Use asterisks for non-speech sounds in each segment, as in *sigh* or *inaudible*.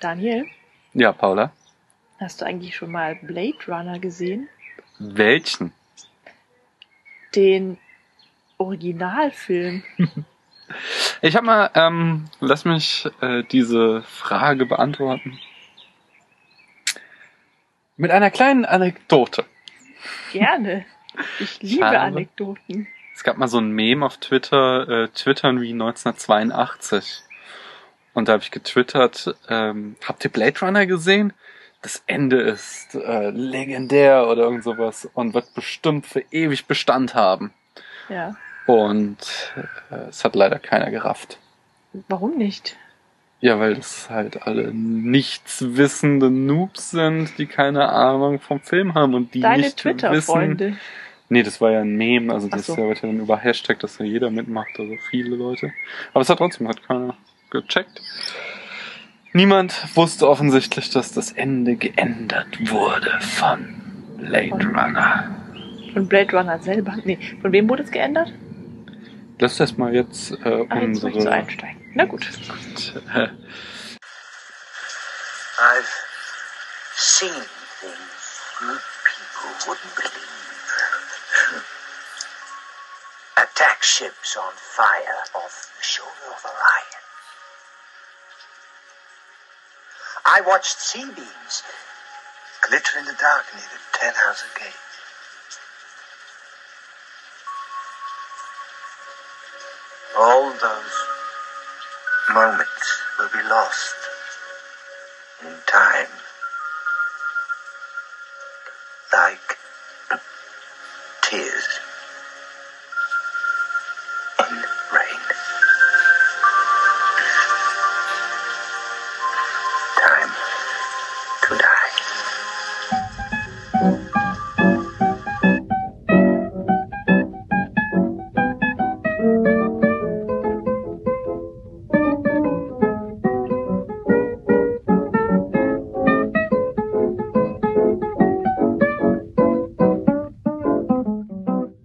Daniel, Ja, Paula. hast du eigentlich schon mal Blade Runner gesehen? Welchen? Den Originalfilm. *laughs* Ich habe mal, ähm, lass mich äh, diese Frage beantworten. Mit einer kleinen Anekdote. Gerne. Ich *laughs* liebe Schade. Anekdoten. Es gab mal so ein Meme auf Twitter, äh, Twittern wie 1982. Und da habe ich getwittert, ähm, habt ihr Blade Runner gesehen? Das Ende ist äh, legendär oder irgend sowas und wird bestimmt für ewig Bestand haben. Ja. Und äh, es hat leider keiner gerafft. Warum nicht? Ja, weil das halt alle nichtswissende Noobs sind, die keine Ahnung vom Film haben und die Deine nicht wissen. Twitter-Freunde. Nee, das war ja ein Meme, also Ach das so. wird ja dann über Hashtag, dass da jeder mitmacht, also viele Leute. Aber es hat trotzdem hat keiner gecheckt. Niemand wusste offensichtlich, dass das Ende geändert wurde von Blade Von- Runner. Von Blade Runner selber. Nee, von wem wurde es geändert? Lass das mal jetzt äh, Ah, jetzt möchtest du unsere einsteigen. Na gut. äh, *laughs* I've seen things you people wouldn't believe. Attack ships on fire off the shoulder of Orion. I watched sea beams glitter in the dark near the Ten House Gate. All those moments will be lost in time. Like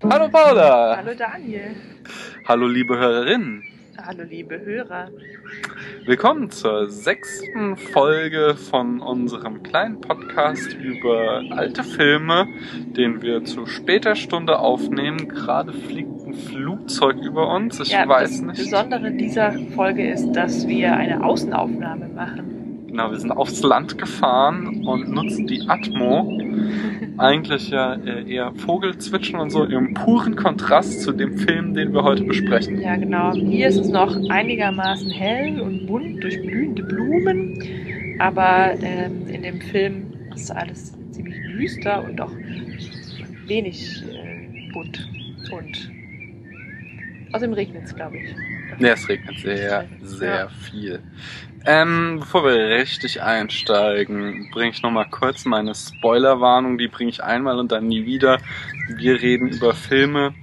Hallo Paula! Hallo Daniel. Hallo liebe Hörerinnen! Hallo liebe Hörer. Willkommen zur sechsten Folge von unserem kleinen Podcast über alte Filme, den wir zu später Stunde aufnehmen. Gerade fliegt ein Flugzeug über uns. Ich ja, weiß das nicht. Besondere dieser Folge ist, dass wir eine Außenaufnahme machen. Genau, wir sind aufs Land gefahren und nutzen die Atmo. *laughs* Eigentlich ja äh, eher Vogelzwitschern und so im puren Kontrast zu dem Film, den wir heute besprechen. Ja, genau. Hier ist es noch einigermaßen hell und bunt durch blühende Blumen. Aber ähm, in dem Film ist alles ziemlich düster und auch wenig äh, bunt. Und außerdem regnet es, glaube ich. Ja, es regnet sehr, sehr Ja. viel. Ähm, bevor wir richtig einsteigen, bringe ich nochmal kurz meine Spoilerwarnung. Die bringe ich einmal und dann nie wieder. Wir reden über Filme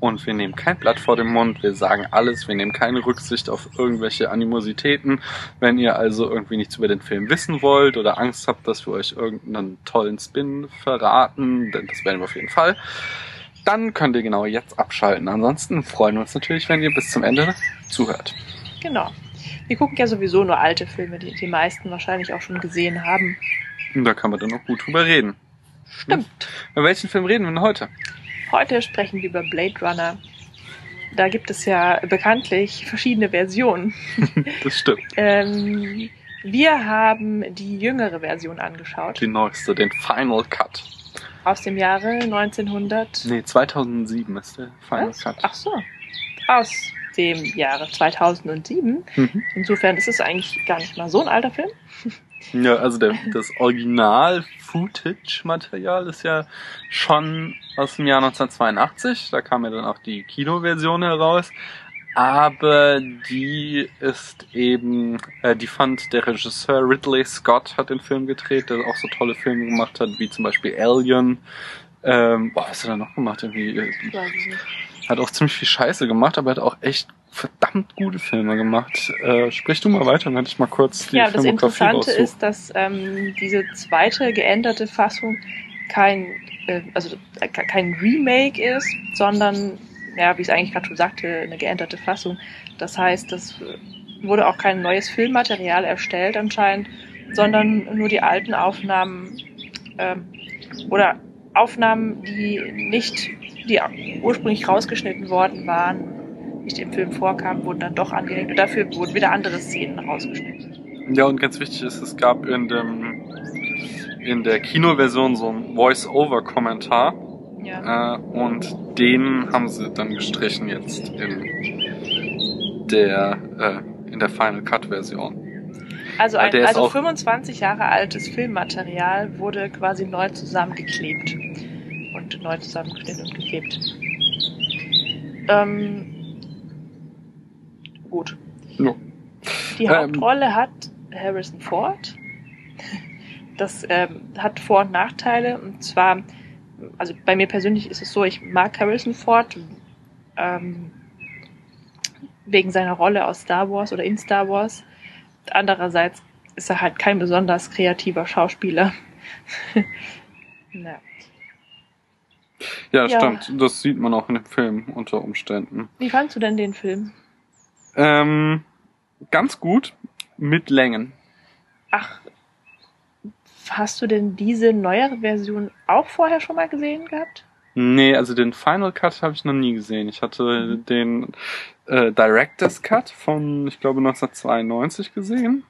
und wir nehmen kein Blatt vor den Mund. Wir sagen alles. Wir nehmen keine Rücksicht auf irgendwelche Animositäten. Wenn ihr also irgendwie nichts über den Film wissen wollt oder Angst habt, dass wir euch irgendeinen tollen Spin verraten, denn das werden wir auf jeden Fall, dann könnt ihr genau jetzt abschalten. Ansonsten freuen wir uns natürlich, wenn ihr bis zum Ende zuhört. Genau. Wir gucken ja sowieso nur alte Filme, die die meisten wahrscheinlich auch schon gesehen haben. Da kann man dann auch gut drüber reden. Stimmt. Über welchen Film reden wir denn heute? Heute sprechen wir über Blade Runner. Da gibt es ja bekanntlich verschiedene Versionen. *laughs* Das stimmt. Ähm, wir haben die jüngere Version angeschaut. Die neueste, den Final Cut. Aus dem Jahre 1900. Nee, 2007 ist der Final Was? Cut. Ach so. Aus dem Jahre 2007. Mhm. Insofern ist es eigentlich gar nicht mal so ein alter Film. Ja, also der, das Original-Footage-Material ist ja schon aus dem Jahr 1982. Da kam ja dann auch die Kinoversion heraus. Aber die ist eben, äh, die fand der Regisseur Ridley Scott hat den Film gedreht, der auch so tolle Filme gemacht hat, wie zum Beispiel Alien. Ähm, boah, was hat er noch gemacht? Irgendwie, äh, Ich weiß es nicht. Hat auch ziemlich viel Scheiße gemacht, aber er hat auch echt verdammt gute Filme gemacht. Äh, sprich du mal weiter, dann hätte ich mal kurz die Ja, das Interessante raussuchen. ist, dass ähm, diese zweite geänderte Fassung kein, äh, also äh, ke- kein Remake ist, sondern, ja, wie ich es eigentlich gerade schon sagte, eine geänderte Fassung. Das heißt, das äh, wurde auch kein neues Filmmaterial erstellt anscheinend, sondern nur die alten Aufnahmen ähm, oder Aufnahmen, die nicht, die ursprünglich rausgeschnitten worden waren, nicht im Film vorkamen, wurden dann doch angehängt und dafür wurden wieder andere Szenen rausgeschnitten. Ja, und ganz wichtig ist, es gab in dem in der Kinoversion so einen Voice-Over-Kommentar Ja. äh, und den haben sie dann gestrichen jetzt in der äh, in der Final Cut Version. Also ein also auch- 25 Jahre altes Filmmaterial wurde quasi neu zusammengeklebt und neu zusammengeschnitten und geklebt. Ähm, gut. Ja. Die Ähm. Hauptrolle hat Harrison Ford. Das ähm, hat Vor- und Nachteile. Und zwar, also bei mir persönlich ist es so, ich mag Harrison Ford ähm, wegen seiner Rolle aus Star Wars oder in Star Wars. Andererseits ist er halt kein besonders kreativer Schauspieler. *laughs* Ja, Ja. stimmt. Das sieht man auch in dem Film unter Umständen. Wie fandst du denn den Film? Ähm, ganz gut mit Längen. Ach, hast du denn diese neuere Version auch vorher schon mal gesehen gehabt? Nee, also den Final Cut habe ich noch nie gesehen. Ich hatte den äh, Director's Cut von, ich glaube, 1992 gesehen.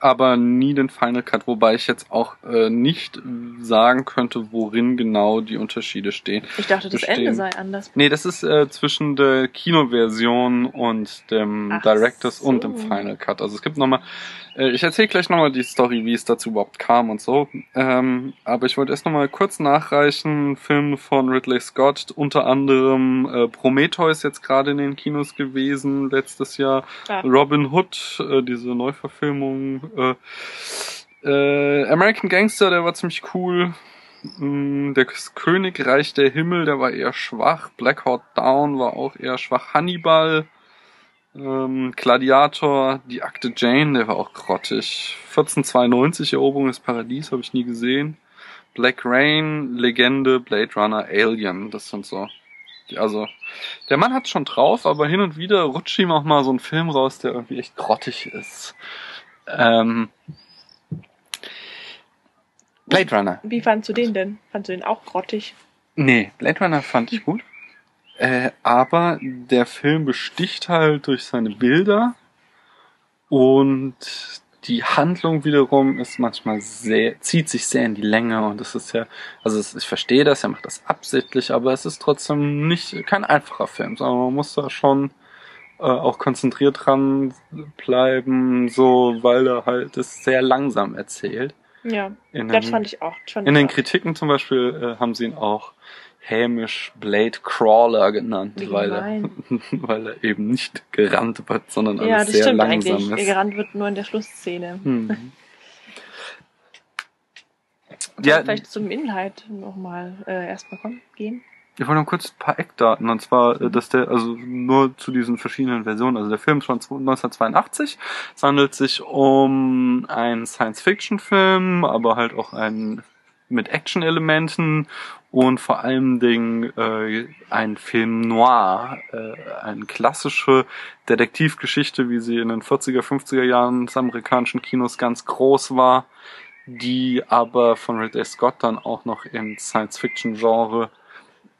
Aber nie den Final Cut, wobei ich jetzt auch äh, nicht sagen könnte, worin genau die Unterschiede stehen. Ich dachte, das Bestehen. Ende sei anders. Nee, das ist äh, zwischen der Kinoversion und dem Ach Director's so. und dem Final Cut. Also es gibt nochmal, ich erzähle gleich nochmal die Story, wie es dazu überhaupt kam und so. Ähm, aber ich wollte erst nochmal kurz nachreichen, Film von Ridley Scott, unter anderem äh, Prometheus jetzt gerade in den Kinos gewesen, letztes Jahr. Ja. Robin Hood, äh, diese Neuverfilmung. Äh, äh, American Gangster, der war ziemlich cool. Mm, Das Königreich der Himmel, der war eher schwach. Black Hawk Down war auch eher schwach. Hannibal, ähm, Gladiator, die Akte Jane, der war auch grottig. 1492, Eroberung des Paradies, habe ich nie gesehen. Black Rain, Legende, Blade Runner, Alien, das sind so. die- Also, der Mann hat schon drauf, aber hin und wieder rutscht ihm auch mal so ein Film raus, der irgendwie echt grottig ist. Ähm, Blade Runner. Wie fandst du den denn? Fandst du den auch grottig? Nee, Blade Runner fand ich gut. Äh, aber der Film besticht halt durch seine Bilder und die Handlung wiederum ist manchmal sehr, zieht sich sehr in die Länge und es ist ja, also es, ich verstehe das, er macht das absichtlich, aber es ist trotzdem nicht, kein einfacher Film, sondern man muss da schon äh, auch konzentriert dran bleiben, so, weil er halt es sehr langsam erzählt. Ja, In das einem- fand ich auch. fand in den. Kritiken zum Beispiel äh, haben sie ihn auch hämisch Blade Crawler genannt, Wie weil er, *laughs* weil er eben nicht gerannt wird, sondern Ja, alles das sehr stimmt langsam eigentlich. ist. Gerannt wird nur in der Schlussszene. Hm. *laughs* Ja, Ja, vielleicht zum Inhalt nochmal äh, erstmal kommen, gehen. ich wollte noch kurz ein paar Eckdaten, und zwar, äh, dass der, also nur zu diesen verschiedenen Versionen, also der Film ist von 1982, es handelt sich um einen Science-Fiction-Film, aber halt auch einen mit Action-Elementen und vor allen Dingen äh, ein Film noir, äh, eine klassische Detektivgeschichte, wie sie in den 40er, 50er Jahren des amerikanischen Kinos ganz groß war, die aber von Ridley Scott dann auch noch im Science-Fiction-Genre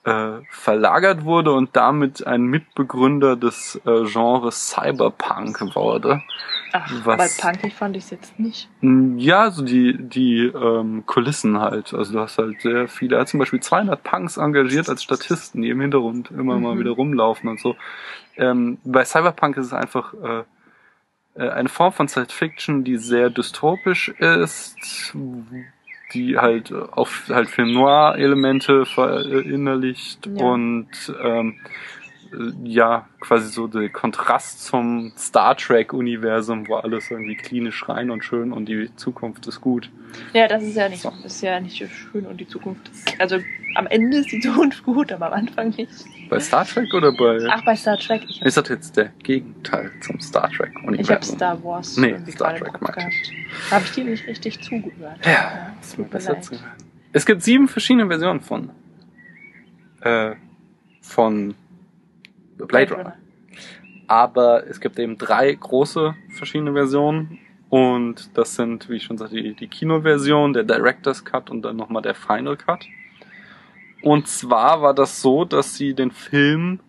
äh, verlagert wurde und damit ein Mitbegründer des äh, Genres Cyberpunk wurde. Ach, Was- bei punkig fand ich es jetzt nicht. Mm, Ja, so die, die ähm, Kulissen halt. Also du hast halt sehr viele, er hat zum Beispiel 200 Punks engagiert als Statisten, die im Hintergrund immer mal Mhm. wieder rumlaufen und so. Ähm, bei Cyberpunk ist es einfach äh, äh, eine Form von Science Fiction, die sehr dystopisch ist, die halt äh, auf halt Film Noir Elemente verinnerlicht Ja. und ähm, äh, ja, quasi so der Kontrast zum Star Trek Universum, wo alles irgendwie klinisch rein und schön und die Zukunft ist gut. Ja, das ist ja nicht, So. ist ja nicht schön und die Zukunft ist, also am Ende ist die Zukunft gut, aber am Anfang nicht. Bei Star Trek oder bei Ach, bei Star Trek. Ich ist das jetzt der Gegenteil zum Star Trek Ich habe? Star Wars Nee, Star Trek meinte gehabt. Habe ich dir nicht richtig zugehört. Ja, es wird mir besser leid. zu Es gibt sieben verschiedene Versionen von äh, von Blade Runner. Aber es gibt eben drei große verschiedene Versionen Und das sind, wie ich schon sagte, die, die Kinoversion, der Director's Cut und dann nochmal der Final Cut. Und zwar war das so, dass sie den Film,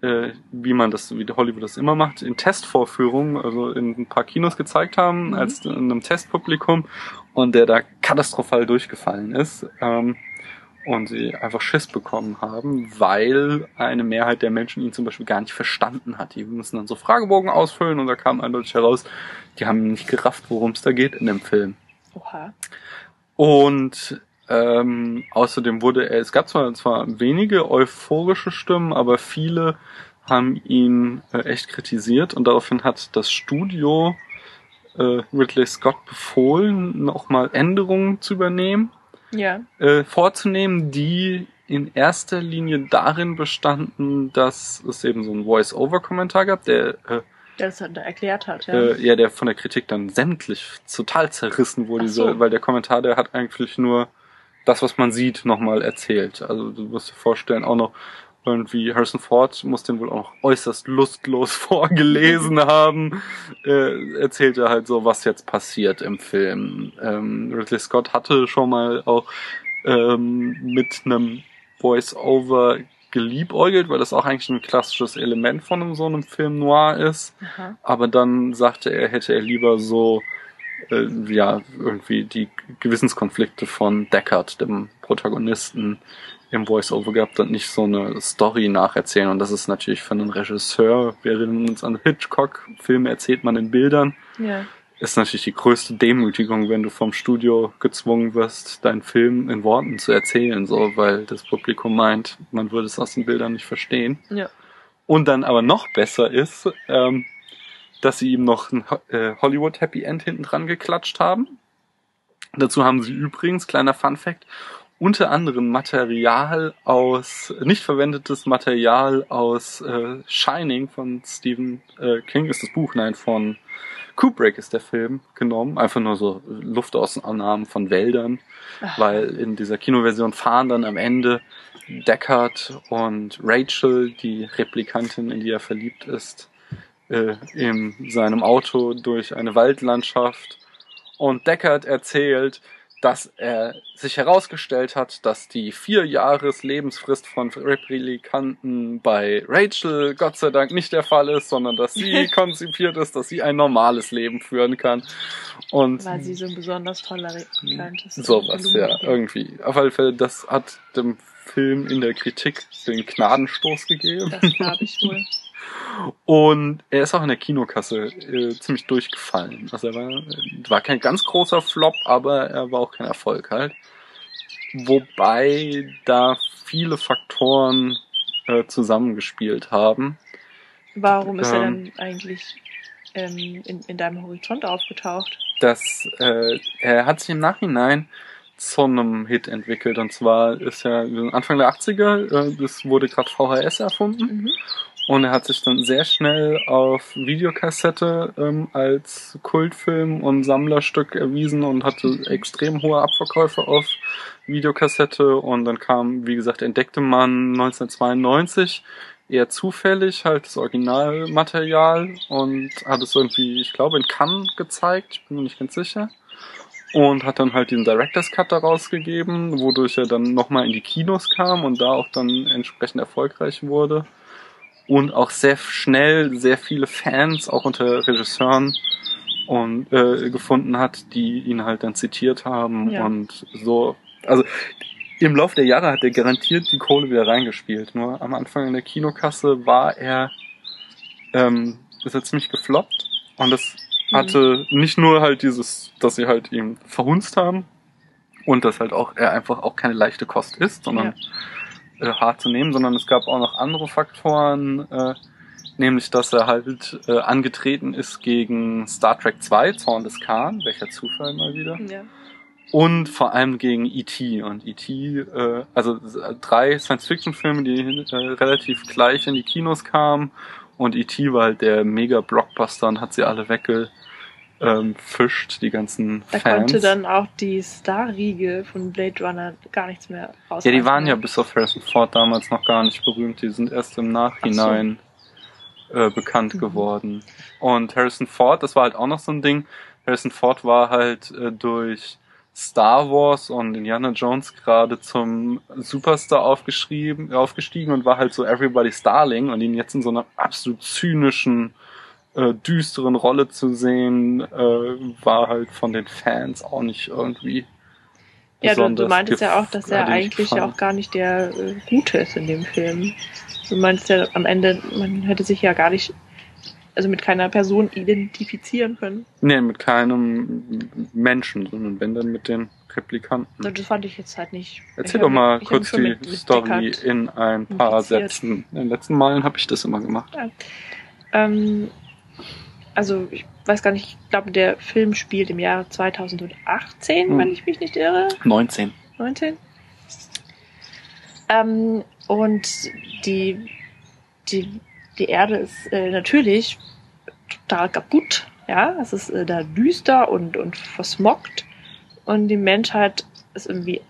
äh, wie man das, wie Hollywood das immer macht, in Testvorführungen, also in ein paar Kinos gezeigt haben, Mhm. als in einem Testpublikum und der da katastrophal durchgefallen ist. Ähm, und sie einfach Schiss bekommen haben, weil eine Mehrheit der Menschen ihn zum Beispiel gar nicht verstanden hat. Die müssen dann so Fragebogen ausfüllen und da kam eindeutig heraus, die haben nicht gerafft, worum es da geht in dem Film. Oha. Und ähm, außerdem wurde er, es gab zwar, zwar wenige euphorische Stimmen, aber viele haben ihn äh, echt kritisiert und daraufhin hat das Studio äh, Ridley Scott befohlen, nochmal Änderungen zu übernehmen Ja. äh, vorzunehmen, die in erster Linie darin bestanden, dass es eben so einen Voice-Over-Kommentar gab, der äh, Der das dann da erklärt hat, ja. äh, ja, der von der Kritik dann sämtlich total zerrissen wurde, so. weil der Kommentar, der hat eigentlich nur das, was man sieht, nochmal erzählt. Also du musst dir vorstellen, auch noch irgendwie Harrison Ford muss den wohl auch noch äußerst lustlos *laughs* vorgelesen *laughs* haben, äh, erzählt er halt so, was jetzt passiert im Film. Ähm, Ridley Scott hatte schon mal auch ähm, mit einem Voice-Over geliebäugelt, weil das auch eigentlich ein klassisches Element von so einem Film noir ist. Aha. Aber dann sagte er, hätte er lieber so, äh, ja, irgendwie die Gewissenskonflikte von Deckard, dem Protagonisten, im Voice-Over gehabt und nicht so eine Story nacherzählen. Und das ist natürlich für einen Regisseur, wir erinnern uns an Hitchcock, Filme erzählt man in Bildern, Ja. ist natürlich die größte Demütigung, wenn du vom Studio gezwungen wirst, deinen Film in Worten zu erzählen, so, weil das Publikum meint, man würde es aus den Bildern nicht verstehen. Ja. Und dann aber noch besser ist, ähm, dass sie ihm noch ein äh, Hollywood Happy End hinten dran geklatscht haben. Dazu haben sie übrigens, kleiner Fun Fact, unter anderem Material aus, nicht verwendetes Material aus äh, Shining von Stephen äh, King ist das Buch, nein, von Kubrick ist der Film genommen. Einfach nur so Luftausnahmen von Wäldern, Ach. weil in dieser Kinoversion fahren dann am Ende Deckard und Rachel, die Replikantin, in die er verliebt ist, äh, in seinem Auto durch eine Waldlandschaft. Und Deckard erzählt, dass er sich herausgestellt hat, dass die vier Jahres Lebensfrist von Replikanten bei Rachel Gott sei Dank nicht der Fall ist, sondern dass sie *laughs* konzipiert ist, dass sie ein normales Leben führen kann. Und Weil sie so ein besonders toller Replikant ist. Sowas, ja, irgendwie. Auf alle Fälle, das hat dem Film in der Kritik den Gnadenstoß gegeben. Das glaube ich wohl. *laughs* Und er ist auch in der Kinokasse äh, ziemlich durchgefallen. Also er war, war kein ganz großer Flop, aber er war auch kein Erfolg halt. Wobei da viele Faktoren äh, zusammengespielt haben. Warum ist er Ähm. dann eigentlich ähm, in, in deinem Horizont aufgetaucht? dass äh, er hat sich im Nachhinein zu einem Hit entwickelt. Und zwar ist er Anfang der 80er, äh, das wurde gerade VHS erfunden. Mhm. Und er hat sich dann sehr schnell auf Videokassette ähm, als Kultfilm und Sammlerstück erwiesen und hatte extrem hohe Abverkäufe auf Videokassette. Und dann kam, wie gesagt, entdeckte man 1992 eher zufällig halt das Originalmaterial und hat es irgendwie, ich glaube, in Cannes gezeigt, ich bin mir nicht ganz sicher. Und hat dann halt diesen Director's Cut daraus gegeben, wodurch er dann nochmal in die Kinos kam und da auch dann entsprechend erfolgreich wurde und auch sehr schnell sehr viele Fans auch unter Regisseuren und äh, gefunden hat, die ihn halt dann zitiert haben Ja. und so. Also im Laufe der Jahre hat er garantiert die Kohle wieder reingespielt. Nur am Anfang in der Kinokasse war er ähm, ist er ziemlich gefloppt und das Mhm. hatte nicht nur halt dieses, dass sie halt ihn verhunzt haben und dass halt auch er einfach auch keine leichte Kost ist, sondern äh, hart zu nehmen, sondern es gab auch noch andere Faktoren, äh, nämlich dass er halt äh, angetreten ist gegen Star Trek 2, Zorn des Khan, welcher Zufall mal wieder, Ja. und vor allem gegen E.T. Und E.T., äh, also äh, drei Science-Fiction-Filme, die äh, relativ gleich in die Kinos kamen und E.T. war halt der Mega-Blockbuster und hat sie alle weggefischt, ähm, fischt, die ganzen Da Fans. konnte dann auch die Star-Riege von Blade Runner gar nichts mehr raus. Ja, die waren ja bis auf Harrison Ford damals noch gar nicht berühmt. Die sind erst im Nachhinein äh, bekannt Mhm. geworden. Und Harrison Ford, das war halt auch noch so ein Ding, Harrison Ford war halt äh, durch Star Wars und Indiana Jones gerade zum Superstar aufgeschrieben, aufgestiegen und war halt so Everybody's Darling und ihn jetzt in so einer absolut zynischen, äh, düsteren Rolle zu sehen, äh, war halt von den Fans auch nicht irgendwie. Ja, du, du meintest ja auch, dass er eigentlich auch gar nicht der äh, Gute ist in dem Film. Du meinst ja am Ende, man hätte sich ja gar nicht, also mit keiner Person identifizieren können. Nee, mit keinem Menschen, sondern wenn dann mit den Replikanten. Das fand ich jetzt halt nicht. Erzähl doch mal kurz die mit- mit Story in ein paar. Sätzen. In den letzten Malen habe ich das immer gemacht. Ähm, also ich weiß gar nicht, ich glaube, der Film spielt im Jahre 2018, Hm. wenn ich mich nicht irre. 19. 19. Ähm, und die, die, die Erde ist äh, natürlich total kaputt. Ja, es ist äh, da düster und, und versmockt. Und die Menschheit ist irgendwie,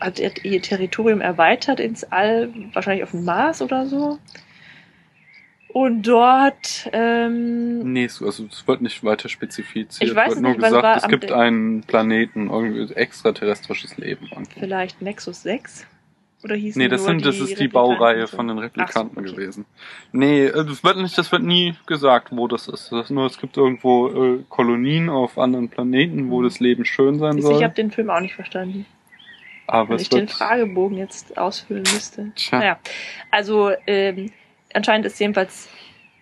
hat ihr Territorium erweitert ins All, wahrscheinlich auf den Mars oder so. Und dort, ähm, Nee, so- also es wird nicht weiter spezifiziert. Ich weiß wird es nur nicht, es gesagt, es gibt einen Planeten, irgendwie extraterrestrisches Leben. irgendwie. vielleicht Nexus 6? Oder hieß Nee, das, nur sind, das ist die Baureihe von den Replikanten so, okay. gewesen. Nee, äh, das wird nicht, das wird nie gesagt, wo das ist. Das ist nur, es gibt irgendwo äh, Kolonien auf anderen Planeten, wo Mhm. das Leben schön sein Ich soll. habe den Film auch nicht verstanden. Aber Wenn ich den wird. Fragebogen jetzt ausfüllen müsste. Tja. Naja, also ähm, anscheinend ist jedenfalls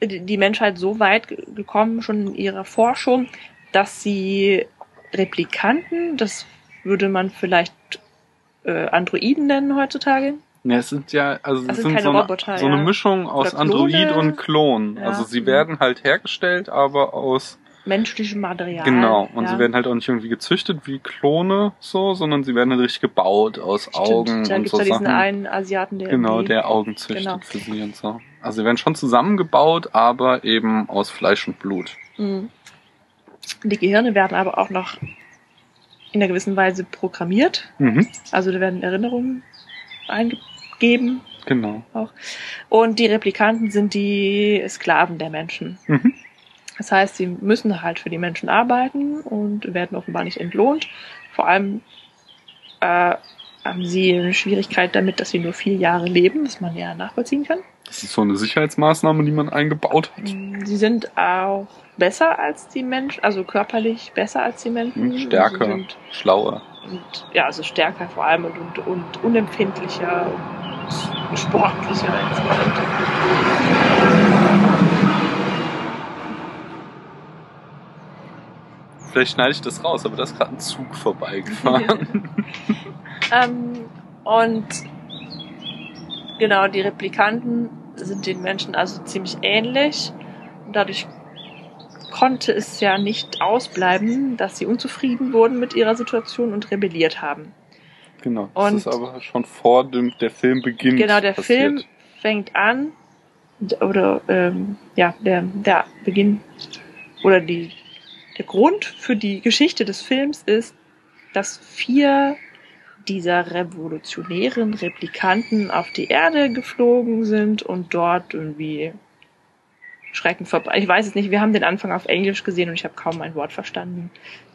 die Menschheit so weit ge- gekommen, schon in ihrer Forschung, dass sie Replikanten, das würde man vielleicht äh, Androiden nennen heutzutage. Ja, es sind ja, also es sind sind so eine, Roboter, so eine. Mischung aus. Android und Klon. Ja. Also sie werden halt hergestellt, aber aus Menschlichem Material. genau. Und ja. sie werden halt auch nicht irgendwie gezüchtet wie Klone so, sondern sie werden halt richtig gebaut aus Stimmt, Augen da und gibt's so ja diesen Sachen. einen Asiaten, der Genau, der Augen züchtet Genau. für sie und so. Also sie werden schon zusammengebaut, aber eben aus Fleisch und Blut. Mhm. Die Gehirne werden aber auch noch in einer gewissen Weise programmiert. Mhm. Also da werden Erinnerungen eingegeben Genau. auch. Und die Replikanten sind die Sklaven der Menschen. Mhm. Das heißt, sie müssen halt für die Menschen arbeiten und werden offenbar nicht entlohnt. Vor allem äh, haben sie eine Schwierigkeit damit, dass sie nur vier Jahre leben, was man ja nachvollziehen kann. Das ist so eine Sicherheitsmaßnahme, die man eingebaut hat. Sie sind auch besser als die Menschen, also körperlich besser als die Menschen. Mhm, Stärker, sind schlauer. und ja, also stärker vor allem und, und, und unempfindlicher und sportlicher insgesamt. Vielleicht schneide ich das raus, aber da ist gerade ein Zug vorbeigefahren. *laughs* Ähm, und genau, die Replikanten sind den Menschen also ziemlich ähnlich. Und dadurch konnte es ja nicht ausbleiben, dass sie unzufrieden wurden mit ihrer Situation und rebelliert haben. genau. Das Und- ist aber schon vor dem der Film beginnt. Genau, der passiert. Film fängt an, oder ähm, ja, der, der Beginn oder die, der Grund für die Geschichte des Films ist, dass vier dieser revolutionären Replikanten auf die Erde geflogen sind und dort irgendwie Schrecken vorbei. Ich weiß es nicht, wir haben den Anfang auf Englisch gesehen und ich habe kaum ein Wort verstanden.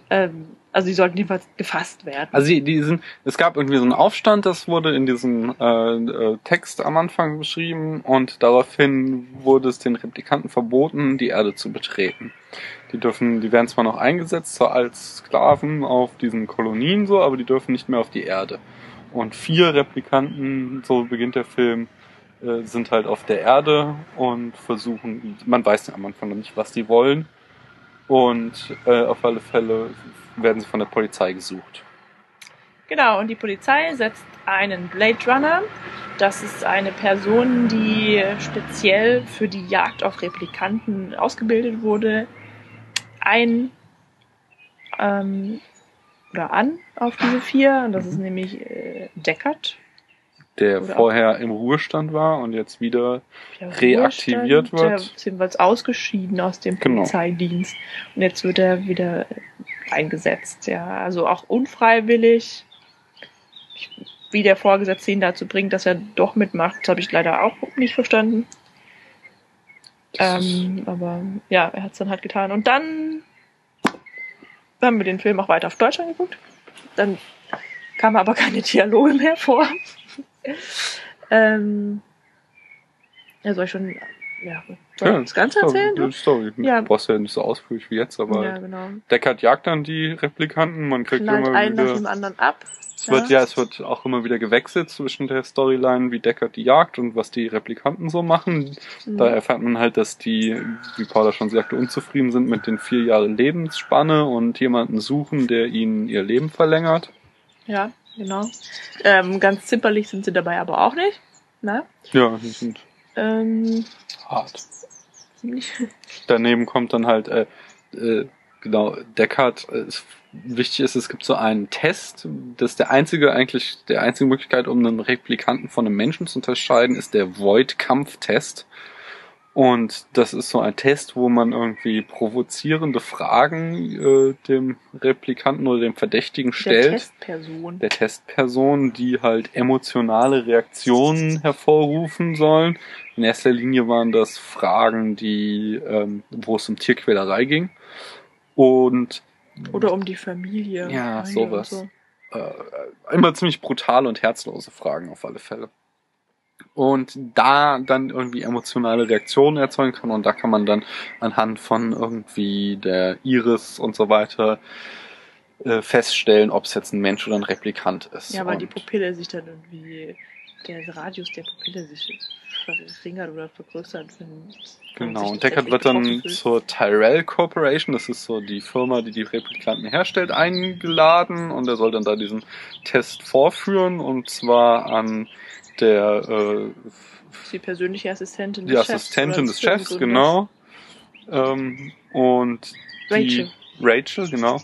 Ähm, also sie sollten jedenfalls gefasst werden. Also die, die sind, es gab irgendwie so einen Aufstand, das wurde in diesem äh, äh, Text am Anfang beschrieben und daraufhin wurde es den Replikanten verboten, die Erde zu betreten. Die dürfen, die werden zwar noch eingesetzt so als Sklaven auf diesen Kolonien so, aber die dürfen nicht mehr auf die Erde. Und vier Replikanten, so beginnt der Film, äh, sind halt auf der Erde und versuchen, man weiß ja am Anfang noch nicht, was die wollen. Und äh, auf alle Fälle werden sie von der Polizei gesucht. Genau, und die Polizei setzt einen Blade Runner. Das ist eine Person, die speziell für die Jagd auf Replikanten ausgebildet wurde, ein ähm, oder an auf diese vier. Und das ist nämlich äh, Deckard. der Oder vorher im Ruhestand war und jetzt wieder der Reaktiviert Ruhestand, wird. Beziehungsweise ausgeschieden aus dem Genau. Polizeidienst. Und jetzt wird er wieder eingesetzt. Ja, also auch unfreiwillig. Ich, wie der Vorgesetzte ihn dazu bringt, dass er doch mitmacht, das habe ich leider auch nicht verstanden. Ähm, aber ja, er hat es dann halt getan. Und dann haben wir den Film auch weiter auf Deutsch angeguckt. Dann kamen aber *laughs* keine Dialoge mehr vor. *laughs* ähm, soll ich schon ja, soll ich das Ganze erzählen? Ja, Story. Ja. Ja. Brauchst ja nicht so ausführlich wie jetzt, aber ja, genau. Deckard jagt dann die Replikanten, man kriegt Knallt immer einen nach wieder... dem anderen ab. Es wird, ja, es wird auch immer wieder gewechselt zwischen der Storyline, wie Deckard die jagt und was die Replikanten so machen. Mhm. Da erfährt man halt, dass die, wie Paula schon sagte, unzufrieden sind mit den vier Jahren Lebensspanne und jemanden suchen, der ihnen ihr Leben verlängert. Ja, genau. Ähm, ganz zimperlich sind sie dabei aber auch nicht. Na? Ja, die sind Ähm, hart. Ziemlich. Daneben kommt dann halt, äh, äh, genau, Deckard, äh, wichtig ist, es gibt so einen Test, das ist der einzige, eigentlich, der einzige Möglichkeit, um einen Replikanten von einem Menschen zu unterscheiden, ist der Void-Kampf-Test. Und das ist so ein Test, wo man irgendwie provozierende Fragen äh, dem Replikanten oder dem Verdächtigen Der stellt Testperson. der Testperson, die halt emotionale Reaktionen hervorrufen sollen. In erster Linie waren das Fragen, die, ähm, wo es um Tierquälerei ging. Und Oder um die Familie. Ja, sowas. so. äh, immer ziemlich brutale und herzlose Fragen auf alle Fälle. Und da dann irgendwie emotionale Reaktionen erzeugen kann und da kann man dann anhand von irgendwie der Iris und so weiter äh, feststellen, ob es jetzt ein Mensch oder ein Replikant ist. Ja, weil und die Pupille sich dann irgendwie, der Radius der Pupille sich verringert oder vergrößert. Genau, und Deckard wird dann zur Tyrell Corporation, das ist so die Firma, die die Replikanten herstellt, eingeladen und er soll dann da diesen Test vorführen und zwar an der äh, die persönliche Assistentin die des Chefs. Assistentin des Chefs, genau. Ähm, und die, Rachel. Rachel, genau.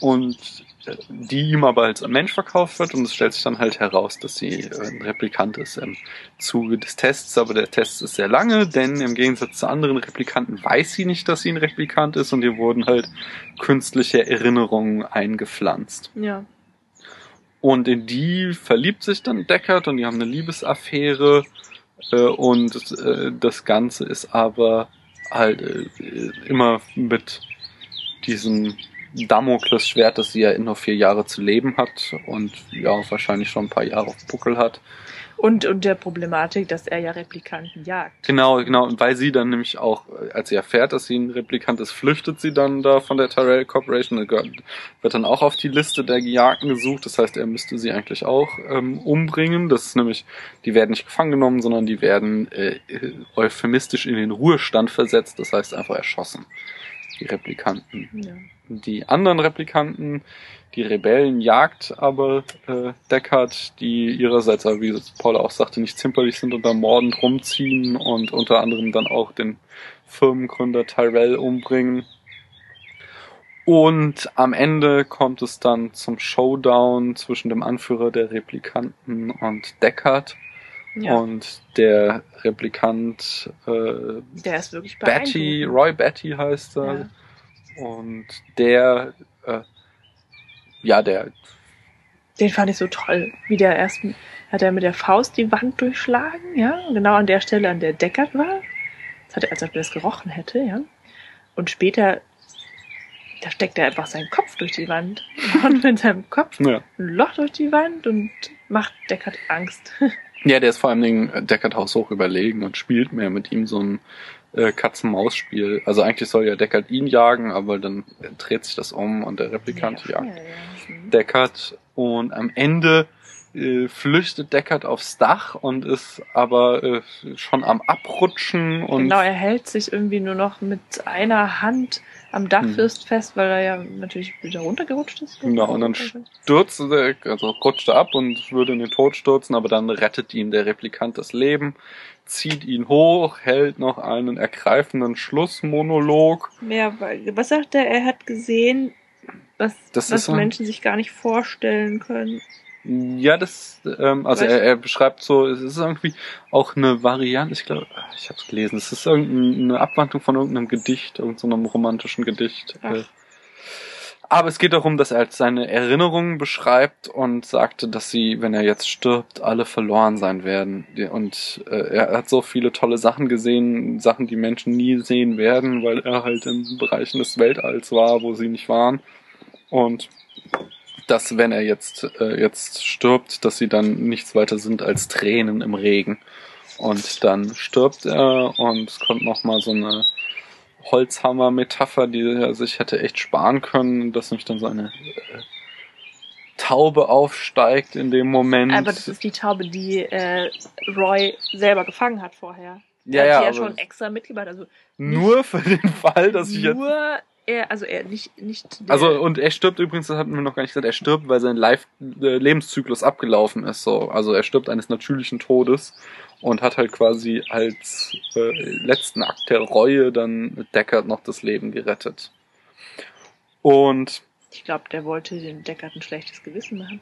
Und äh, die ihm aber als Mensch verkauft wird und es stellt sich dann halt heraus, dass sie äh, ein Replikant ist im Zuge des Tests, aber der Test ist sehr lange, denn im Gegensatz zu anderen Replikanten weiß sie nicht, dass sie ein Replikant ist und ihr wurden halt künstliche Erinnerungen eingepflanzt. Ja. Und in die verliebt sich dann Deckard und die haben eine Liebesaffäre. Äh, und äh, das Ganze ist aber halt äh, immer mit diesem Damoklesschwert, das sie ja nur vier Jahre zu leben hat und ja wahrscheinlich schon ein paar Jahre auf Buckel hat. Und, und der Problematik, dass er ja Replikanten jagt. Genau, genau. Und weil sie dann nämlich auch, als sie erfährt, dass sie ein Replikant ist, flüchtet sie dann da von der Tyrell Corporation wird dann auch auf die Liste der Gejagten gesucht. Das heißt, er müsste sie eigentlich auch ähm, umbringen. Das ist nämlich, die werden nicht gefangen genommen, sondern die werden äh, euphemistisch in den Ruhestand versetzt. Das heißt einfach erschossen. Die Replikanten Ja. Die anderen Replikanten, die Rebellen jagt aber äh, Deckard, die ihrerseits, aber wie Paula auch sagte, nicht zimperlich sind und da mordend rumziehen und unter anderem dann auch den Firmengründer Tyrell umbringen. Und am Ende kommt es dann zum Showdown zwischen dem Anführer der Replikanten und Deckard. ja. Und der Replikant äh, der ist wirklich Betty. Roy Betty heißt er. Ja. Und der, äh, ja, der, Den fand ich so toll. Wie der erst hat er mit der Faust die Wand durchschlagen, ja, genau an der Stelle, an der Deckard war. Das hat er, als ob er das gerochen hätte, ja. Und später, da steckt er einfach seinen Kopf durch die Wand *laughs* und mit seinem Kopf ja. ein Loch durch die Wand und macht Deckard Angst. *laughs* Ja, der ist vor allen Dingen Deckard haushoch überlegen und spielt mehr mit ihm so ein äh, Katz-Maus-Spiel. Also eigentlich soll ja Deckard ihn jagen, aber dann dreht sich das um und der Replikant Ja, jagt ja, ja. Mhm. Deckard und am Ende äh, flüchtet Deckard aufs Dach und ist aber äh, schon am Abrutschen und Genau, er hält sich irgendwie nur noch mit einer Hand am Dachfirst fest, weil er ja natürlich wieder runtergerutscht ist. Genau, und dann stürzt er, also rutscht er ab und würde in den Tod stürzen, aber dann rettet ihm der Replikant das Leben, zieht ihn hoch, hält noch einen ergreifenden Schlussmonolog. Ja, was sagt er? Er hat gesehen, was, Das was ist ein- Menschen sich gar nicht vorstellen können. Ja, das, ähm, also er, er beschreibt so, es ist irgendwie auch eine Variante, ich glaube, ich habe es gelesen, es ist irgendeine Abwandlung von irgendeinem Gedicht, irgendeinem romantischen Gedicht. Ach. Aber es geht darum, dass er seine Erinnerungen beschreibt und sagte, dass sie, wenn er jetzt stirbt, alle verloren sein werden. Und äh, er hat so viele tolle Sachen gesehen, Sachen, die Menschen nie sehen werden, weil er halt in Bereichen des Weltalls war, wo sie nicht waren. Und dass, wenn er jetzt, äh, jetzt stirbt, dass sie dann nichts weiter sind als Tränen im Regen. Und dann stirbt er und es kommt nochmal so eine Holzhammer-Metapher, die er sich hätte echt sparen können, dass nämlich dann so eine äh, Taube aufsteigt in dem Moment. Aber das ist die Taube, die äh, Roy selber gefangen hat vorher. ja, hat ja, ja schon extra mitgebracht. Also nur für den Fall, dass ich jetzt nur er, also er nicht, nicht der, Also und er stirbt übrigens, das hatten wir noch gar nicht gesagt, er stirbt, weil sein Life äh, Lebenszyklus abgelaufen ist. So, also er stirbt eines natürlichen Todes und hat halt quasi als äh, letzten Akt der Reue dann Deckard noch das Leben gerettet. Und ich glaube, der wollte dem Deckard ein schlechtes Gewissen machen.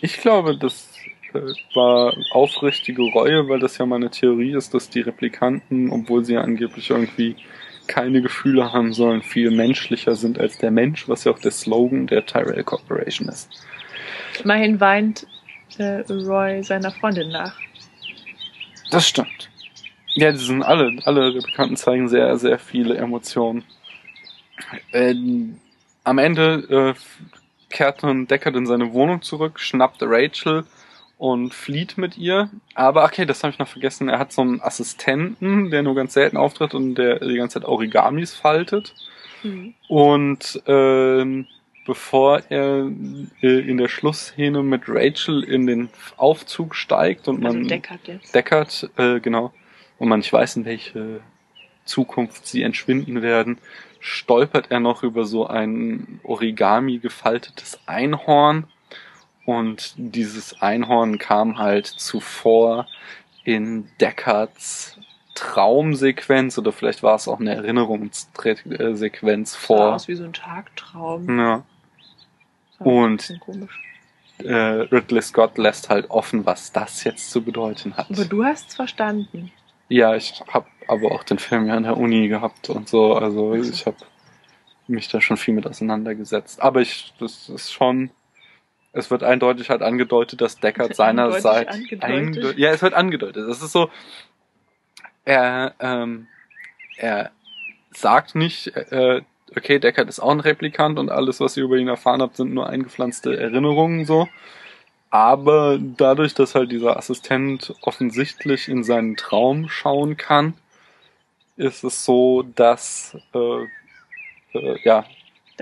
ich glaube, das äh, war aufrichtige Reue, weil das ja meine Theorie ist, dass die Replikanten, obwohl sie ja angeblich irgendwie keine Gefühle haben sollen, viel menschlicher sind als der Mensch, was ja auch der Slogan der Tyrell Corporation ist. Immerhin weint äh, Roy seiner Freundin nach. Das stimmt. Ja, die sind alle, alle Replikanten zeigen sehr, sehr viele Emotionen. Ähm, am Ende äh, kehrt dann Deckard in seine Wohnung zurück, schnappt Rachel und flieht mit ihr. Aber okay, das habe ich noch vergessen. Er hat so einen Assistenten, der nur ganz selten auftritt und der die ganze Zeit Origamis faltet. Hm. Und ähm, bevor er äh, in der Schlussszene mit Rachel in den Aufzug steigt und man Also Deckard jetzt. Deckard, äh, genau, und man nicht weiß, in welche Zukunft sie entschwinden werden, stolpert er noch über so ein Origami gefaltetes Einhorn. Und dieses Einhorn kam halt zuvor in Deckards Traumsequenz oder vielleicht war es auch eine Erinnerungssequenz Sah vor. aus wie so ein Tagtraum. Ja. Sah Und-. Äh, Ridley Scott lässt halt offen, was das jetzt zu bedeuten hat. Aber du hast's verstanden. Ja, ich habe aber auch den Film ja an der Uni gehabt und so. Also ich habe mich da schon viel mit auseinandergesetzt. Aber ich, das ist schon, es wird eindeutig halt angedeutet, dass Deckard seinerseits, angedeutet? Ja, es wird angedeutet. Es ist so, er, ähm, er sagt nicht, äh, okay, Deckard ist auch ein Replikant und alles, was ihr über ihn erfahren habt, sind nur eingepflanzte Erinnerungen so. Aber dadurch, dass halt dieser Assistent offensichtlich in seinen Traum schauen kann, ist es so, dass äh, äh, ja,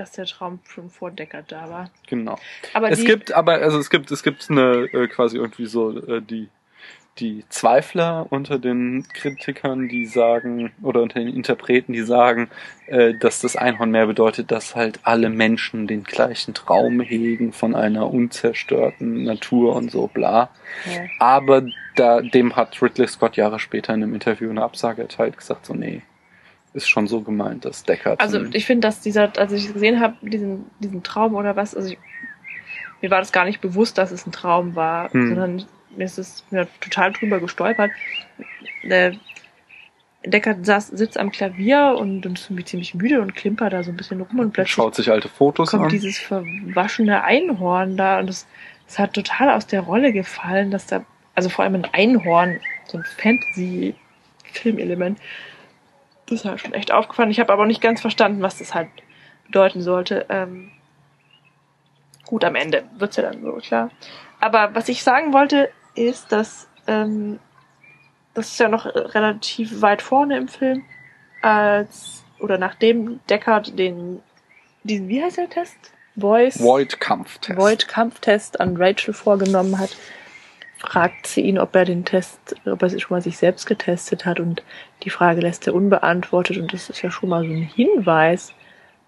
Dass der Traum schon vor Deckard da war. genau. Aber Es gibt aber, also es gibt, es gibt eine äh, quasi irgendwie so äh, die die Zweifler unter den Kritikern, die sagen, oder unter den Interpreten, die sagen, äh, dass das Einhorn mehr bedeutet, dass halt alle Menschen den gleichen Traum hegen von einer unzerstörten Natur und so bla. ja. Aber da, dem hat Ridley Scott Jahre später in einem Interview eine Absage erteilt, gesagt so, nee, ist schon so gemeint, dass Deckard. Also ich finde, dass dieser, als ich es gesehen habe, diesen, diesen Traum oder was, also ich, mir war das gar nicht bewusst, dass es ein Traum war, Hm. sondern mir ist es mir total drüber gestolpert. Der Deckard saß, sitzt am Klavier und, und ist irgendwie ziemlich müde und klimpert da so ein bisschen rum und plötzlich schaut sich alte Fotos kommt an. dieses verwaschene Einhorn da und es, es hat total aus der Rolle gefallen, dass da, also vor allem ein Einhorn, so ein Fantasy-Filmelement, das ist halt schon echt aufgefallen. Ich habe aber nicht ganz verstanden, was das halt bedeuten sollte. Ähm, gut, am Ende wird's ja dann so, klar. Aber was ich sagen wollte, ist, dass ähm, das ist ja noch relativ weit vorne im Film, als oder nachdem Deckard den diesen, wie heißt der Test? Voice Void-Kampftest. Void-Kampftest an Rachel vorgenommen hat, fragt sie ihn, ob er den Test, ob er sich schon mal sich selbst getestet hat und die Frage lässt er unbeantwortet und das ist ja schon mal so ein Hinweis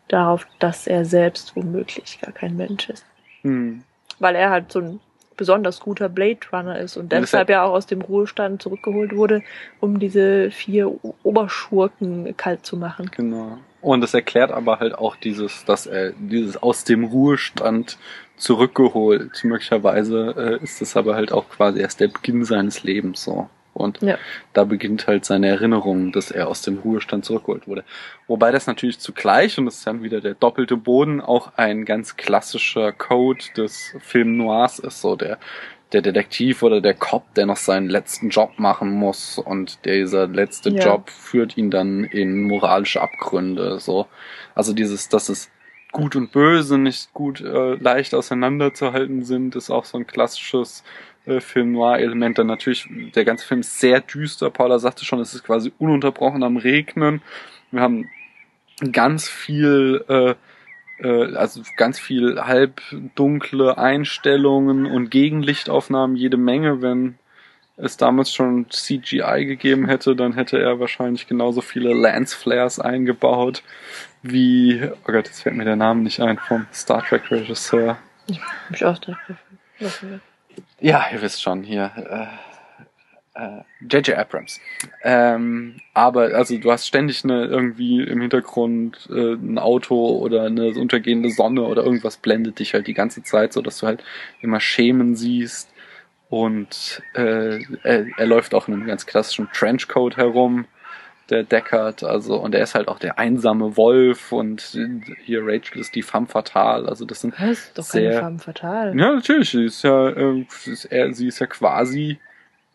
darauf, dass er selbst womöglich gar kein Mensch ist. Hm. Weil er halt so ein besonders guter Blade Runner ist und deshalb ja auch aus dem Ruhestand zurückgeholt wurde, um diese vier Oberschurken kalt zu machen. Genau. Und das erklärt aber halt auch dieses, dass er dieses aus dem Ruhestand zurückgeholt. Möglicherweise äh, ist das aber halt auch quasi erst der Beginn seines Lebens so. Und Ja. da beginnt halt seine Erinnerung, dass er aus dem Ruhestand zurückgeholt wurde. Wobei das natürlich zugleich, und das ist dann wieder der doppelte Boden, auch ein ganz klassischer Code des Film Noirs ist, so der, der Detektiv oder der Cop, der noch seinen letzten Job machen muss und dieser letzte Ja. Job führt ihn dann in moralische Abgründe, so. Also dieses, dass es Gut und Böse nicht gut äh, leicht auseinanderzuhalten sind, ist auch so ein klassisches äh, Film Noir-Element. Dann natürlich, der ganze Film ist sehr düster. Paula sagte schon, es ist quasi ununterbrochen am Regnen. Wir haben ganz viel, äh, äh, also ganz viel halbdunkle Einstellungen und Gegenlichtaufnahmen, jede Menge. Wenn es damals schon CGI gegeben hätte, dann hätte er wahrscheinlich genauso viele Lensflares eingebaut wie, oh Gott, jetzt fällt mir der Name nicht ein, vom Star Trek Regisseur. Hab ich auch direkt gefunden. Ja, ihr wisst schon, hier, äh, J.J. Abrams. Ähm, aber also du hast ständig eine irgendwie im Hintergrund äh, ein Auto oder eine untergehende Sonne oder irgendwas blendet dich halt die ganze Zeit, so dass du halt immer Schemen siehst. Und äh, er, er läuft auch in einem ganz klassischen Trenchcoat herum, der Deckard. Also und er ist halt auch der einsame Wolf und hier Rachel ist die femme fatale. Also das sind Was? Doch Sehr- keine Femme fatale. ja, natürlich. Sie ist ja, äh, ist, sie ist ja quasi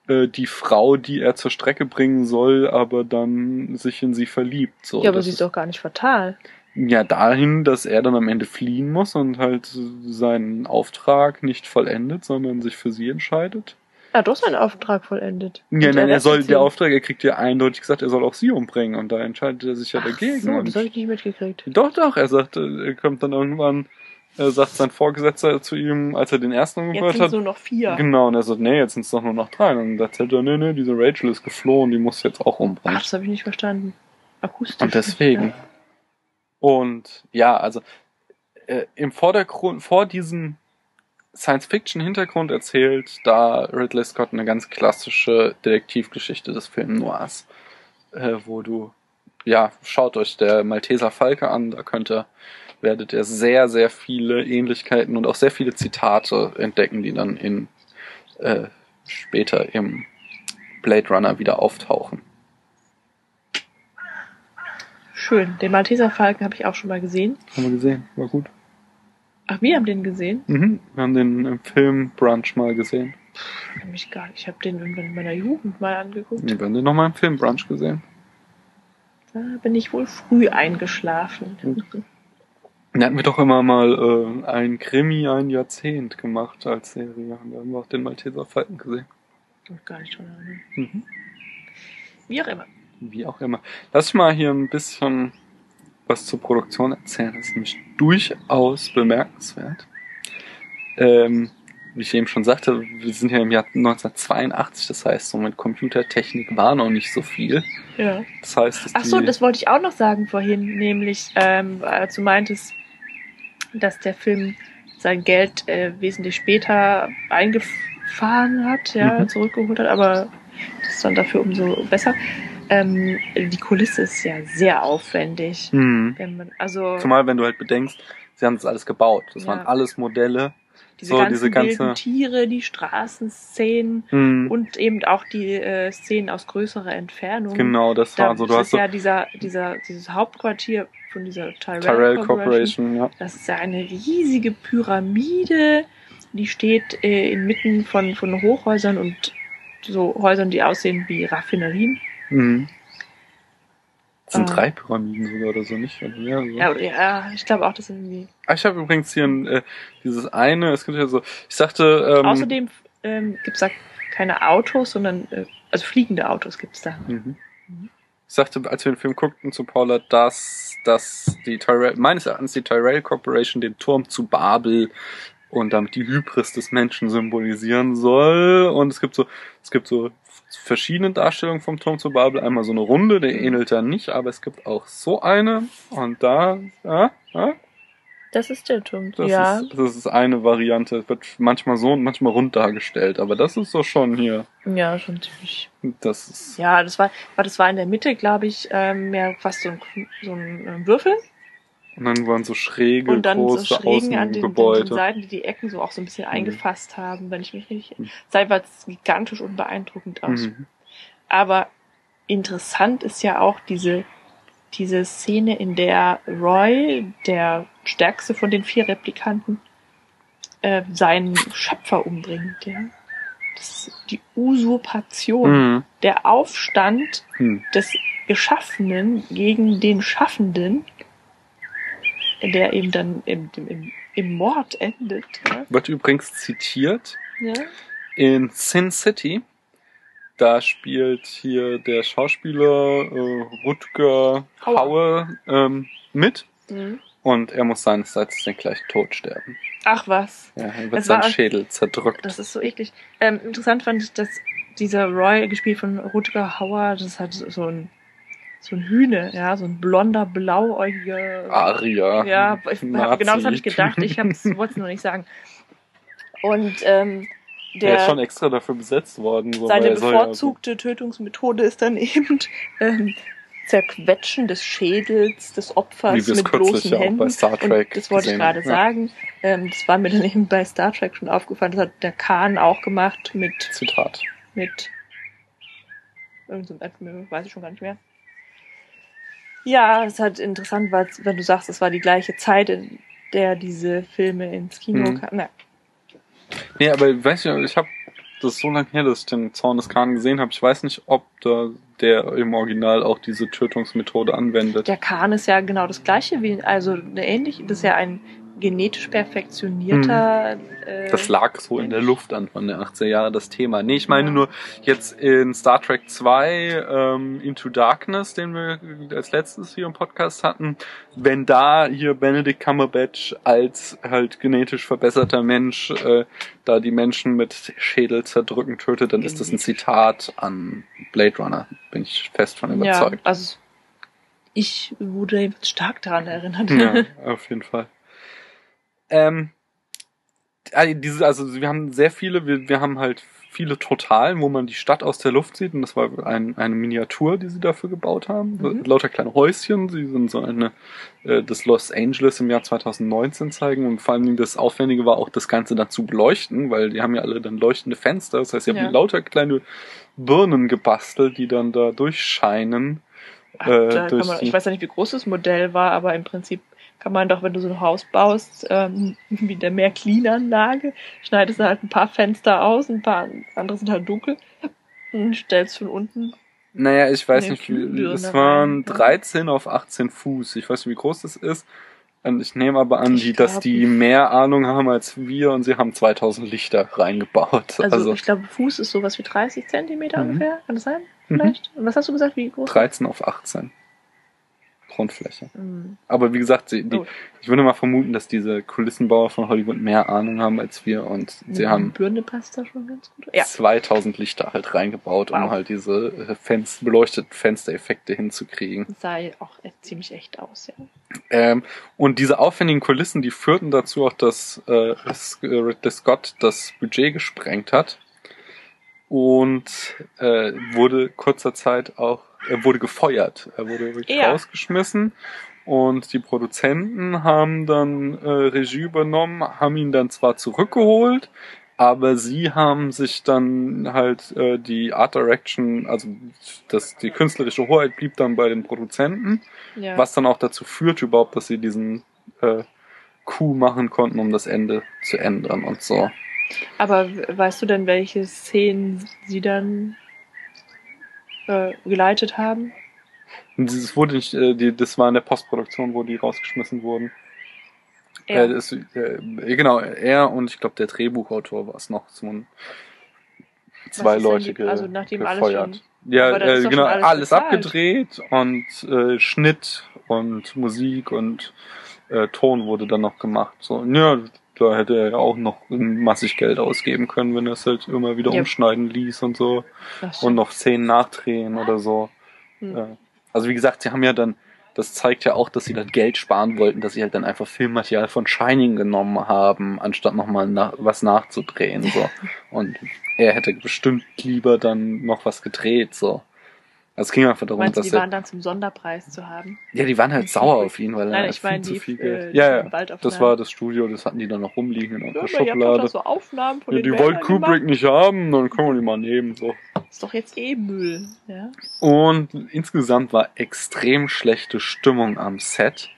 äh, die Frau, die er zur Strecke bringen soll, aber dann sich in sie verliebt. So, ja, aber sie ist doch gar nicht fatal. ja dahin, dass er dann am Ende fliehen muss und halt seinen Auftrag nicht vollendet, sondern sich für sie entscheidet. Er hat doch seinen Auftrag vollendet. Ja, nein, er soll, der Auftrag, er kriegt ja eindeutig gesagt, er soll auch sie umbringen und da entscheidet er sich ja Ach dagegen. So, und das habe ich nicht mitgekriegt. Doch, doch, er sagt, er kommt dann irgendwann, er sagt sein Vorgesetzter zu ihm, als er den ersten Jetzt umgebracht sind hat, es nur noch vier. Genau, und er sagt, nee, jetzt sind es doch nur noch drei. Und dann erzählt er, nee, nee, diese Rachel ist geflohen, die muss jetzt auch Ach, umbringen. das habe ich nicht verstanden. Akustisch. Und deswegen. Und ja, also äh, im Vordergrund, vor diesem Science-Fiction-Hintergrund erzählt da Ridley Scott eine ganz klassische Detektivgeschichte des Film Noirs, äh, wo du, ja, schaut euch der Malteser Falke an, da könnt ihr, werdet ihr sehr, sehr viele Ähnlichkeiten und auch sehr viele Zitate entdecken, die dann in äh, später im Blade Runner wieder auftauchen. Schön. Den Malteser Falken habe ich auch schon mal gesehen. Haben wir gesehen, war gut. Ach, wir haben den gesehen? Mhm. Wir haben den im Film Brunch mal gesehen. Ich kann mich gar nicht. Ich habe den irgendwann in meiner Jugend mal angeguckt. Wir haben den nochmal im Film Brunch gesehen. Da bin ich wohl früh eingeschlafen. Da hatten wir doch immer mal äh, ein Krimi ein Jahrzehnt gemacht als Serie. Und da haben wir auch den Malteser Falken gesehen. Und gar nicht erinnern. Mhm. Wie auch immer. Wie auch immer. Lass mal hier ein bisschen was zur Produktion erzählen. Das ist nämlich durchaus bemerkenswert. Ähm, wie ich eben schon sagte, wir sind ja im Jahr 1982, das heißt, so mit Computertechnik war noch nicht so viel. Ja. Das heißt, dass Ach so, das wollte ich auch noch sagen vorhin, nämlich ähm, als du meintest, dass der Film sein Geld äh, wesentlich später eingefahren hat, ja, Mhm. zurückgeholt hat, aber das ist dann dafür umso besser. Ähm, die Kulisse ist ja sehr aufwendig. Hm. Wenn man, also Zumal, wenn du halt bedenkst, sie haben das alles gebaut. Das Ja. waren alles Modelle. diese so ganzen diese ganze- Tiere, die Straßenszenen Hm. und eben auch die äh, Szenen aus größerer Entfernung. Genau, das Da, war so. Du das hast ist so ja dieser, dieser, dieses Hauptquartier von dieser Tyrell, Tyrell Corporation. Corporation, ja. Das ist ja eine riesige Pyramide, die steht äh, inmitten von, von Hochhäusern und so Häusern, die aussehen wie Raffinerien. Mhm. Das sind Ah. drei Pyramiden sogar oder so, nicht? Oder mehr, so. Ja, ja ich glaube auch, das sind irgendwie. Ah, Ich habe übrigens hier ein, äh, dieses eine, es gibt ja so, ich sagte, ähm, Außerdem ähm, gibt es da keine Autos, sondern äh, also fliegende Autos gibt es da. Mhm. Ich sagte, als wir den Film guckten zu Paula, dass, dass die Tyrell, meines Erachtens die Tyrell Corporation den Turm zu Babel und damit die Hybris des Menschen symbolisieren soll. Und es gibt so, es gibt so verschiedene Darstellungen vom Turm zu Babel. Einmal so eine Runde, der ähnelt da nicht, aber es gibt auch so eine. Und da, ja, ja, Das ist der Turm. das, ja. ist, das ist eine Variante. Es wird manchmal so und manchmal rund dargestellt, aber das ist so schon hier. Ja, schon ziemlich. Das ist, Ja, das war, das war in der Mitte, glaube ich, ähm, mehr fast so ein, so ein ähm, Würfel. und dann waren so schräge, und dann so große schrägen an den, den, den Seiten, die die Ecken so auch so ein bisschen eingefasst haben, wenn ich mich richtig. Mhm. Sei war es gigantisch und beeindruckend aus. Mhm. Aber interessant ist ja auch diese, diese Szene, in der Roy, der stärkste von den vier Replikanten, äh, seinen Schöpfer umbringt. Ja? Das ist die Usurpation, Mhm. der Aufstand Hm. des Geschaffenen gegen den Schaffenden. der eben dann im, im, im Mord endet. Ja? Wird übrigens zitiert Ja? in Sin City. Da spielt hier der Schauspieler äh, Rutger Hauer. Hauer ähm, mit Mhm. und er muss seinerseits den gleichen Tod sterben. Ach was, Ja, er wird Das sein Schädel zerdrückt. das ist so eklig. Ähm, interessant fand ich, dass dieser Roy, gespielt von Rutger Hauer, das hat so ein so ein Hühne, ja, so ein blonder, blauäugiger Aria. Ja, ich, Nazi. genau das habe ich gedacht. Ich wollte es nur nicht sagen. Und ähm, Der ist schon extra dafür besetzt worden. So, seine soll ja- bevorzugte Tötungsmethode ist dann eben *laughs* ähm, Zerquetschen des Schädels des Opfers mit bloßen ja auch Händen. bei Star Trek Und das wollte ich gerade. Ja. sagen. Ähm, das war mir dann eben bei Star Trek schon aufgefallen. Das hat der Khan auch gemacht mit Zitat. mit irgendeinem Admiral, weiß ich schon gar nicht mehr. Ja, es halt interessant, weil, wenn du sagst, es war die gleiche Zeit, in der diese Filme ins Kino Mhm. kamen. Nee, aber ich weiß nicht, ich habe das so lange her, dass ich den Zorn des Khan gesehen habe. Ich weiß nicht, ob da der im Original auch diese Tötungsmethode anwendet. der Khan ist ja genau das gleiche wie, also ähnlich, das ist ja ein genetisch perfektionierter. Äh, Das lag so in der Luft Anfang der 80er Jahre, das Thema. Nee, ich meine Ja. nur jetzt in Star Trek 2, ähm, Into Darkness, den wir als letztes hier im Podcast hatten, wenn da hier Benedict Cumberbatch als halt genetisch verbesserter Mensch äh, da die Menschen mit Schädel zerdrücken tötet, dann ist das ein Zitat an Blade Runner. Bin ich fest von ja, überzeugt. also ich wurde stark daran erinnert. Ja, *laughs* auf jeden Fall. Ähm, also diese, also wir haben sehr viele, wir, wir haben halt viele Totalen, wo man die Stadt aus der Luft sieht und das war ein, eine Miniatur, die sie dafür gebaut haben. Mhm. Lauter kleine Häuschen, sie sind so eine, äh, das Los Angeles im Jahr 2019 zeigen und vor allem das Aufwendige war auch das Ganze dazu beleuchten, weil die haben ja alle dann leuchtende Fenster, das heißt, sie Ja. haben lauter kleine Birnen gebastelt, die dann da durchscheinen. Ach, äh, da kann durch man, ich weiß ja nicht, wie groß das Modell war, aber im Prinzip kann man doch, wenn du so ein Haus baust, ähm, *laughs* wie in der Mehr-Clean-Anlage, schneidest du halt ein paar Fenster aus, ein paar andere sind halt dunkel und stellst von unten. Naja, ich weiß nicht, wie, es waren rein, ja. 13 auf 18 Fuß. Ich weiß nicht, wie groß das ist. Und ich nehme aber an, die, dass die mehr Ahnung haben als wir und sie haben 2000 Lichter reingebaut. Also, Also, ich glaube, Fuß ist sowas wie 30 Zentimeter Mhm. ungefähr, kann das sein? Mhm. Vielleicht? Und was hast du gesagt, wie groß? 13 auf 18 Grundfläche. Mhm. Aber wie gesagt, sie, die, Oh. ich würde mal vermuten, dass diese Kulissenbauer von Hollywood mehr Ahnung haben als wir und sie Eine haben Birne passt da schon ganz gut. Ja. 2000 Lichter halt reingebaut, um Wow. halt diese äh, Fenster, beleuchteten Fenstereffekte hinzukriegen. Das sah auch ziemlich echt aus, ja. Ähm, und diese aufwendigen Kulissen, die führten dazu auch, dass äh, äh, Ridley Scott das Budget gesprengt hat und äh, wurde kurzer Zeit auch, er wurde gefeuert, er wurde wirklich Ja. rausgeschmissen und die Produzenten haben dann äh, Regie übernommen, haben ihn dann zwar zurückgeholt, aber sie haben sich dann halt äh, die Art Direction, also das, die künstlerische Hoheit blieb dann bei den Produzenten ja. was dann auch dazu führt überhaupt, dass sie diesen äh, Coup machen konnten, um das Ende zu ändern und so. Aber weißt du denn, welche Szenen sie dann äh, geleitet haben? Es wurde nicht, äh, die, das war in der Postproduktion, wo die rausgeschmissen wurden. Ja. Äh, das, äh, genau, er und ich glaube der Drehbuchautor war es noch, so ein zwei ist denn Leute die- ge also nachdem alles gefeuert. schon- ja, äh, genau, alles alles, abgedreht und äh, Schnitt und Musik und äh, Ton wurde dann noch gemacht. So, ja, da hätte er ja auch noch massig Geld ausgeben können, wenn er es halt immer wieder Ja. umschneiden ließ und so und noch Szenen nachdrehen oder so. Hm. Also wie gesagt, sie haben ja dann, das zeigt ja auch, dass sie dann Geld sparen wollten, dass sie halt dann einfach Filmmaterial von Shining genommen haben, anstatt nochmal nach, was nachzudrehen. So. *laughs* Und er hätte bestimmt lieber dann noch was gedreht. So. Also es ging einfach darum, Meinst du, dass die er, waren dann zum Sonderpreis zu haben? ja, die waren halt sauer auf ihn, weil er Nein, hat ich meine, viel die, zu viel äh, Geld. die ja, ja, das war das Studio, das hatten die dann noch rumliegen in Ja, doch Schublade. so Aufnahmen von Ja, die Wäldern wollte Kubrick nicht haben, dann können wir die mal nehmen. So. Ist doch jetzt eh Müll, ja? Und insgesamt war extrem schlechte Stimmung am Set.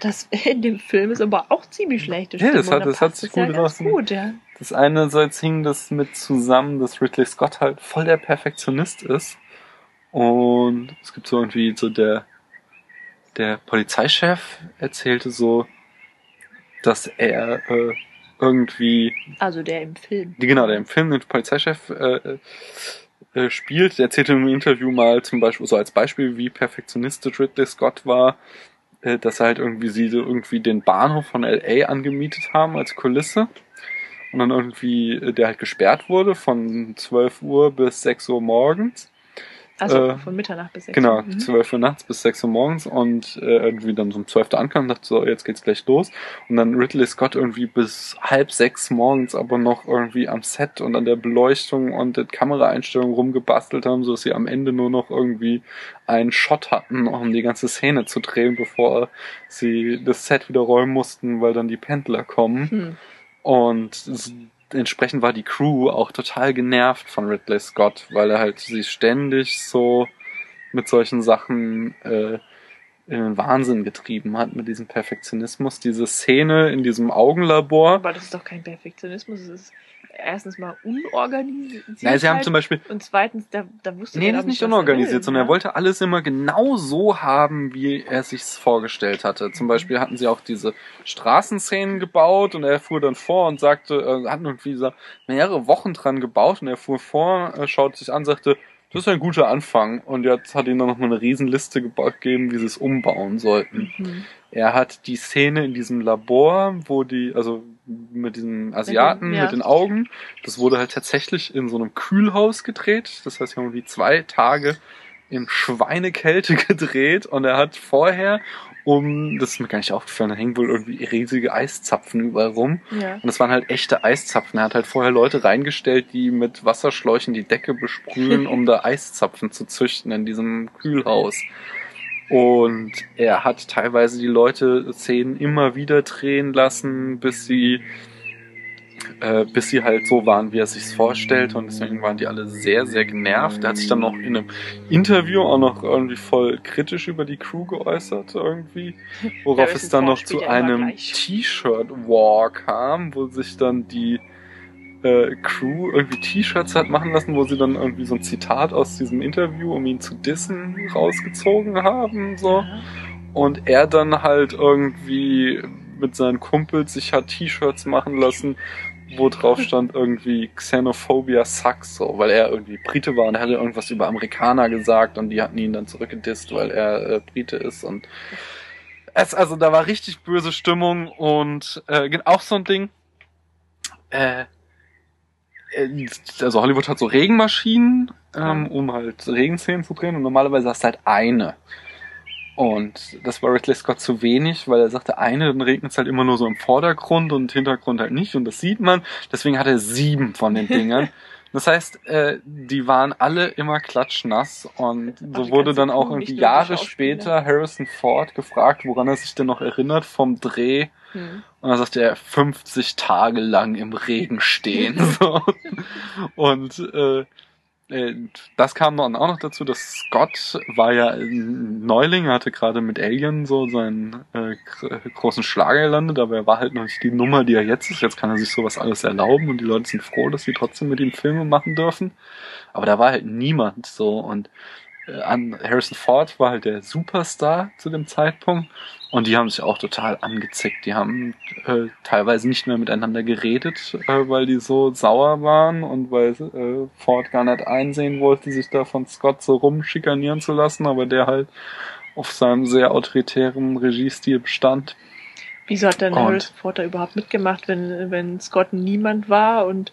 Das *laughs* in dem Film ist aber auch ziemlich schlechte Ja, Stimmung. das hat- da das hat sich ja gut raus- gut, ja. Das einerseits hing das mit zusammen, dass Ridley Scott halt voll der Perfektionist ist. Und es gibt so irgendwie so der der Polizeichef erzählte so, dass er äh, irgendwie Also der im Film. die, genau, der im Film den Polizeichef äh, äh, spielt, der erzählte im Interview mal zum Beispiel, so als Beispiel, wie perfektionistisch Ridley Scott war, äh, dass er halt irgendwie sie so irgendwie den Bahnhof von LA angemietet haben als Kulisse. Und dann irgendwie, äh, der halt gesperrt wurde von 12 Uhr bis 6 Uhr morgens. Also Äh, von Mitternacht bis 6 Genau, Uhr. Mhm. 12 Uhr nachts bis 6 Uhr morgens und äh, irgendwie dann so um 12 Uhr ankam und dachte so, jetzt geht's gleich los. Und dann Ridley Scott irgendwie bis halb sechs morgens aber noch irgendwie am Set und an der Beleuchtung und der Kameraeinstellung rumgebastelt haben, so dass sie am Ende nur noch irgendwie einen Shot hatten, um die ganze Szene zu drehen, bevor sie das Set wieder räumen mussten, weil dann die Pendler kommen. Hm. Und entsprechend war die Crew auch total genervt von Ridley Scott, weil er halt sie ständig so mit solchen Sachen äh, in den Wahnsinn getrieben hat, mit diesem Perfektionismus. Diese Szene in diesem Augenlabor. Aber das ist doch kein Perfektionismus. Es ist erstens mal unorganisiert. Nein, sie haben zum Beispiel und zweitens, da, da wusste Nee, das doch ist nicht unorganisiert, will, sondern er ne? wollte alles immer genau so haben, wie er sich's vorgestellt hatte. Zum Beispiel hatten sie auch diese Straßenszenen gebaut und er fuhr dann vor und sagte, äh, hatten irgendwie so mehrere Wochen dran gebaut und er fuhr vor, äh, schaut sich an, sagte, das ist ein guter Anfang und jetzt hat ihnen dann noch mal eine Riesenliste gegeben, wie sie es umbauen sollten. Mhm. Er hat die Szene in diesem Labor, wo die, also mit diesem Asiaten Mit dem- ja. mit den Augen, das wurde halt tatsächlich in so einem Kühlhaus gedreht. Das heißt, wir haben irgendwie zwei Tage in Schweinekälte *laughs* gedreht und er hat vorher, um, das ist mir gar nicht aufgefallen, da hängen wohl irgendwie riesige Eiszapfen überall rum. Ja. Und das waren halt echte Eiszapfen. Er hat halt vorher Leute reingestellt, die mit Wasserschläuchen die Decke besprühen, *laughs* um da Eiszapfen zu züchten in diesem Kühlhaus. Und er hat teilweise die Leute Szenen immer wieder drehen lassen, bis sie, äh, bis sie halt so waren, wie er sich's vorstellt. Und deswegen waren die alle sehr, sehr genervt. Er hat sich dann noch in einem Interview auch noch irgendwie voll kritisch über die Crew geäußert, irgendwie. Worauf es dann noch zu einem. T-Shirt-War kam, wo sich dann die äh, Crew irgendwie T-Shirts hat machen lassen, wo sie dann irgendwie so ein Zitat aus diesem Interview, um ihn zu dissen, rausgezogen haben, so. Ja. Und er dann halt irgendwie mit seinen Kumpels sich hat T-Shirts machen lassen, wo drauf stand irgendwie Xenophobia sucks, so, weil er irgendwie Brite war und er hatte irgendwas über Amerikaner gesagt und die hatten ihn dann zurückgedisst, weil er äh, Brite ist und es, also da war richtig böse Stimmung und äh, auch so ein Ding, äh, äh, also Hollywood hat so Regenmaschinen, ähm, um halt Regenszenen zu drehen und normalerweise hast du halt eine. Und das war Ridley Scott zu wenig, weil er sagte, eine, dann regnet es halt immer nur so im Vordergrund und Hintergrund halt nicht und das sieht man. Deswegen hat er sieben von den Dingern. *laughs* Das heißt, äh, die waren alle immer klatschnass und so wurde dann auch irgendwie Jahre später Harrison Ford gefragt, woran er sich denn noch erinnert vom Dreh. Hm. Und dann sagte er 50 Tage lang im Regen stehen. *laughs* so. Und äh, das kam dann auch noch dazu, dass Scott war ja ein Neuling, hatte gerade mit Alien so seinen äh, gr- großen Schlager gelandet, aber er war halt noch nicht die Nummer, die er jetzt ist. Jetzt kann er sich sowas alles erlauben und die Leute sind froh, dass sie trotzdem mit ihm Filme machen dürfen. Aber da war halt niemand so und äh, an Harrison Ford war halt der Superstar zu dem Zeitpunkt und die haben sich auch total angezickt. Die haben äh, teilweise nicht mehr miteinander geredet, äh, weil die so sauer waren und weil äh, Ford gar nicht einsehen wollte, sich da von Scott so rumschikanieren zu lassen, aber der halt auf seinem sehr autoritären Regiestil bestand. Wieso hat denn Harrison Ford da überhaupt mitgemacht, wenn, wenn Scott niemand war und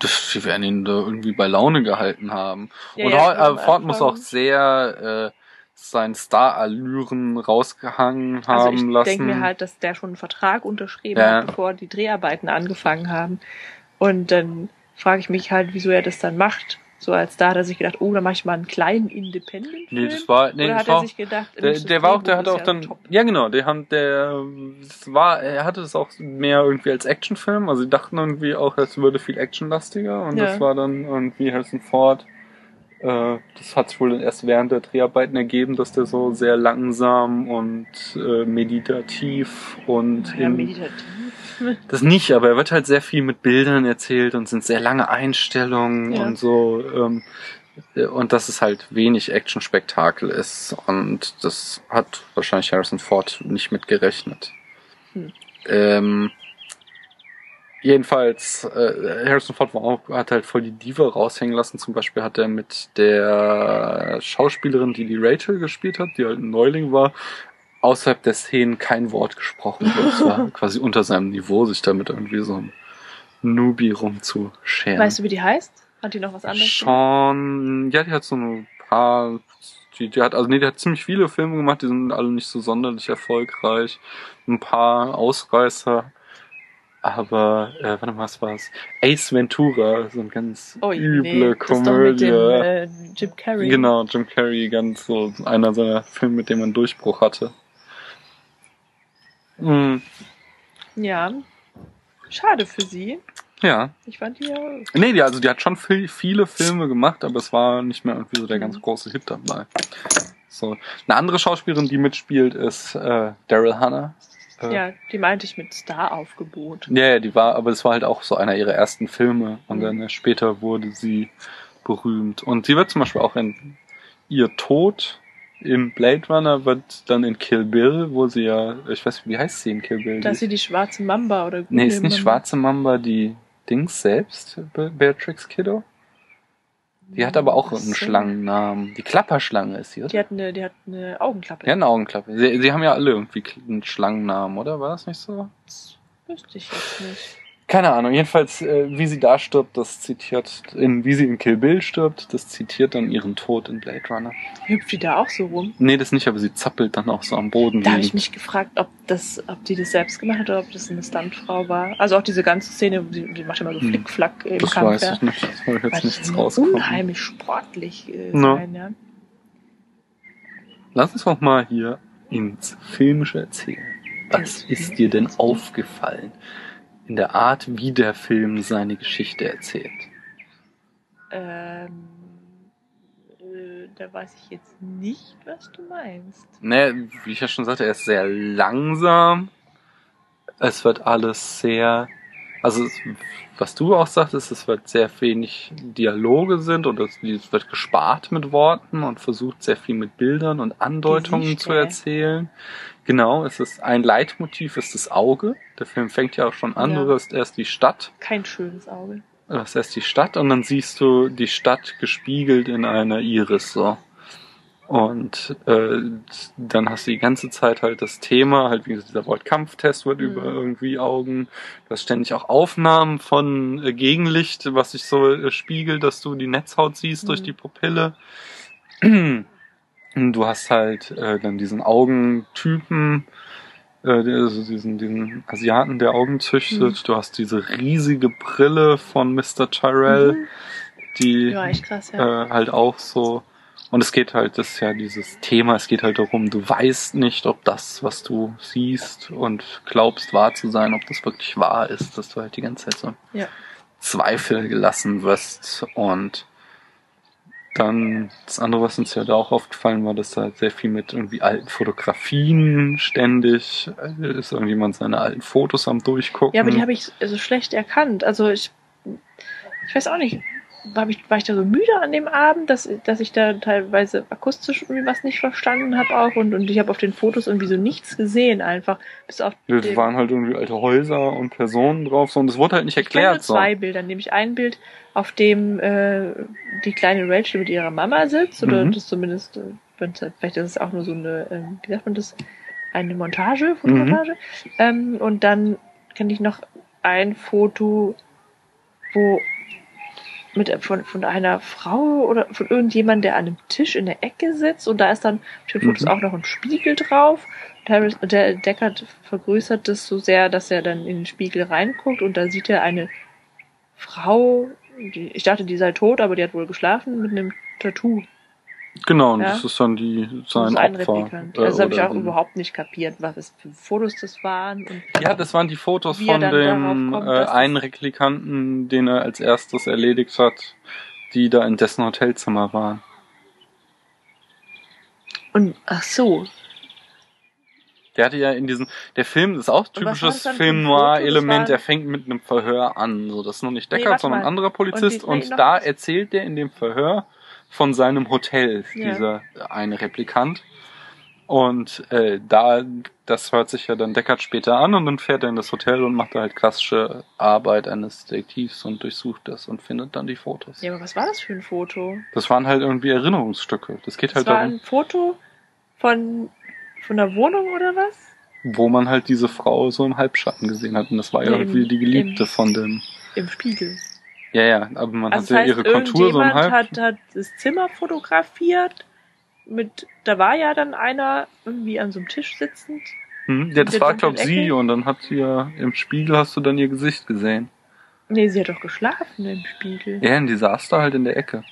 Das, die werden ihn da irgendwie bei Laune gehalten haben. Ja, und ja, äh, Ford muss auch sehr äh, seinen Star-Allüren rausgehangen also haben ich lassen. denke mir halt, dass der schon einen Vertrag unterschrieben Ja. hat, bevor die Dreharbeiten angefangen haben. Und dann frage ich mich halt, wieso er das dann macht. So als da hat er sich gedacht, oh, dann mache ich mal einen kleinen Independent-Film. nee, das war, nee, Oder das hat war er sich gedacht, der, das der war auch, der ist auch ja dann, top. ja genau, der haben, der, es war, er hatte es auch mehr irgendwie als Actionfilm, also die dachten irgendwie auch, es würde viel actionlastiger und Ja. das war dann irgendwie Harrison Ford, äh, das hat sich wohl erst während der Dreharbeiten ergeben, dass der so sehr langsam und äh, meditativ und Ja, in, meditativ. *laughs* das nicht, aber er wird halt sehr viel mit Bildern erzählt und sind sehr lange Einstellungen Ja. und so. Ähm, Äh, Und dass es halt wenig Action-Spektakel ist. Und das hat wahrscheinlich Harrison Ford nicht mit gerechnet. Hm. Ähm, jedenfalls, äh, Harrison Ford auch, hat halt voll die Diva raushängen lassen. Zum Beispiel hat er mit der Schauspielerin, die die Rachel gespielt hat, die halt ein Neuling war, außerhalb der Szenen kein Wort gesprochen. Das war *laughs* quasi unter seinem Niveau, sich damit irgendwie so ein Newbie rumzuscheren. Weißt du, wie die heißt? Hat die noch was anderes? Sean, ja, die hat so ein paar, die, die hat, also nee, die hat ziemlich viele Filme gemacht, die sind alle nicht so sonderlich erfolgreich. Ein paar Ausreißer. Aber, äh, warte mal, was war's? Ace Ventura, so ein ganz Oh, üble nee, doch mit Komödie. dem äh, Jim Carrey. Genau, Jim Carrey, ganz so einer seiner Filme, mit dem man Durchbruch hatte. Hm, Ja. Schade für sie. ja. Ich fand die ja. Nee, die, also die hat schon viel, viele Filme gemacht, aber es war nicht mehr irgendwie so der Mhm. ganz große Hit dabei. So. Eine andere Schauspielerin, die mitspielt, ist äh, Daryl Hannah. Äh, Ja, die meinte ich mit Star-Aufgebot. ja, ja, die war, aber es war halt auch so einer ihrer ersten Filme und Mhm. dann später wurde sie berühmt. Und sie wird zum Beispiel auch in ihr Tod im Blade Runner wird dann in Kill Bill, wo sie ja, ich weiß, wie heißt sie in Kill Bill? Da ist Die- sie die schwarze Mamba oder nee, ist nicht Mamba. Schwarze Mamba die Dings selbst, Be- Beatrix Kiddo? Die hat aber auch einen so. Schlangennamen. Die Klapperschlange ist sie, oder? Die hat eine, die hat eine Augenklappe. Die hat eine Augenklappe. Sie, sie haben ja alle irgendwie einen Schlangennamen, oder? War das nicht so? Das wüsste ich jetzt nicht. Keine Ahnung. Jedenfalls, äh, wie sie da stirbt, das zitiert, in, wie sie in Kill Bill stirbt, das zitiert dann ihren Tod in Blade Runner. Hüpft die da auch so rum? Nee, das nicht, aber sie zappelt dann auch so am Boden. Da habe ich mich gefragt, ob das, ob die das selbst gemacht hat oder ob das eine Stuntfrau war. Also auch diese ganze Szene, die, die macht immer so Hm. Flickflack im Das Kampf. weiß ja. ich nicht. Das habe ich jetzt nichts muss rausgekommen. unheimlich sportlich äh, No. sein, ja. Lass uns doch mal hier ins Filmische erzählen. Was Das ist dir denn aufgefallen in der Art, wie der Film seine Geschichte erzählt? Ähm, äh, da weiß ich jetzt nicht, was du meinst. Ne, wie ich ja schon sagte, er ist sehr langsam. Es wird alles sehr, also was du auch sagtest, es wird sehr wenig Dialoge sind und es, wird gespart mit Worten und versucht sehr viel mit Bildern und Andeutungen zu erzählen. Genau, es ist ein Leitmotiv ist das Auge. Der Film fängt ja auch schon an, Ja. du hast erst die Stadt Kein schönes Auge. Du hast erst die Stadt und dann siehst du die Stadt gespiegelt in einer Iris so. Und äh, dann hast du die ganze Zeit halt das Thema, halt wie gesagt, dieser Wortkampftest wird Mhm. über irgendwie Augen. Du hast ständig auch Aufnahmen von äh, Gegenlicht, was sich so äh, spiegelt, dass du die Netzhaut siehst durch Mhm. die Pupille. Du hast halt äh, dann diesen Augentypen, äh, also diesen, diesen Asiaten, der Augen züchtet. Mhm. Du hast diese riesige Brille von Mr. Tyrell, Mhm. die Ja, krass, ja. äh, halt auch so. Und es geht halt, das ist ja dieses Thema, es geht halt darum, du weißt nicht, ob das, was du siehst und glaubst wahr zu sein, ob das wirklich wahr ist, dass du halt die ganze Zeit so Ja. Zweifel gelassen wirst und dann das andere, was uns ja da auch aufgefallen war, dass da halt sehr viel mit irgendwie alten Fotografien ständig äh, ist, irgendjemand seine alten Fotos am durchgucken. Ja, aber die habe ich so schlecht erkannt. Also ich, ich weiß auch nicht, war ich, war ich da so müde an dem Abend, dass, dass ich da teilweise akustisch irgendwie was nicht verstanden habe auch und, und ich habe auf den Fotos irgendwie so nichts gesehen einfach. Bis auf Ja, den- da waren halt irgendwie alte Häuser und Personen drauf, so, und es wurde halt nicht Ich erklärt. nur So. zwei Bilder, nämlich ein Bild, auf dem äh, die kleine Rachel mit ihrer Mama sitzt, oder Mhm. das zumindest, äh, halt- vielleicht ist es auch nur so eine, ähm, wie sagt man das, eine Montage, Fotomontage. Mhm. Ähm, und dann kenne ich noch ein Foto, wo mit von, von einer Frau oder von irgendjemandem, der an einem Tisch in der Ecke sitzt und da ist dann auf den Fotos Mhm. auch noch ein Spiegel drauf. Der, der Deckard vergrößert das so sehr, dass er dann in den Spiegel reinguckt und da sieht er eine Frau, die, ich dachte, die sei tot, aber die hat wohl geschlafen mit einem Tattoo. Genau, und Ja. das ist dann die Das sein ist ein Opfer. Replikant. äh, Also das habe ich auch überhaupt nicht kapiert, was es für Fotos das waren. Und Ja, das waren die Fotos er von dem kommt, äh, einen Replikanten, den er als erstes erledigt hat, die da in dessen Hotelzimmer waren. Und ach so, Der hatte ja in diesem, der Film ist auch typisches Film Noir-Element, war- der fängt mit einem Verhör an. So, das ist noch nicht Nee, Deckard, warte sondern ein anderer Polizist. Und Und, die- nee, noch da erzählt der in dem Verhör, von seinem Hotel, Ja. dieser eine Replikant. Und äh, da, das hört sich ja dann Deckard später an und dann fährt er in das Hotel und macht da halt klassische Arbeit eines Detektivs und durchsucht das und findet dann die Fotos. Ja, aber was war das für ein Foto? Das waren halt irgendwie Erinnerungsstücke. Das geht Das halt war darum, ein Foto von, von der Wohnung oder was? wo man halt diese Frau so im Halbschatten gesehen hat. Und das war ja Nee, im- irgendwie die Geliebte im- von dem. Im Spiegel. Ja, ja, aber man Also hat ja ihre Kontur so irgendjemand Halb. hat, hat das Zimmer fotografiert. Mit, da war ja dann einer irgendwie an so einem Tisch sitzend. Hm? Ja, das war, dunklen glaub sie, und dann hat sie ja im Spiegel hast du dann ihr Gesicht gesehen. Nee, sie hat doch geschlafen im Spiegel. Ja, und die saß da halt in der Ecke.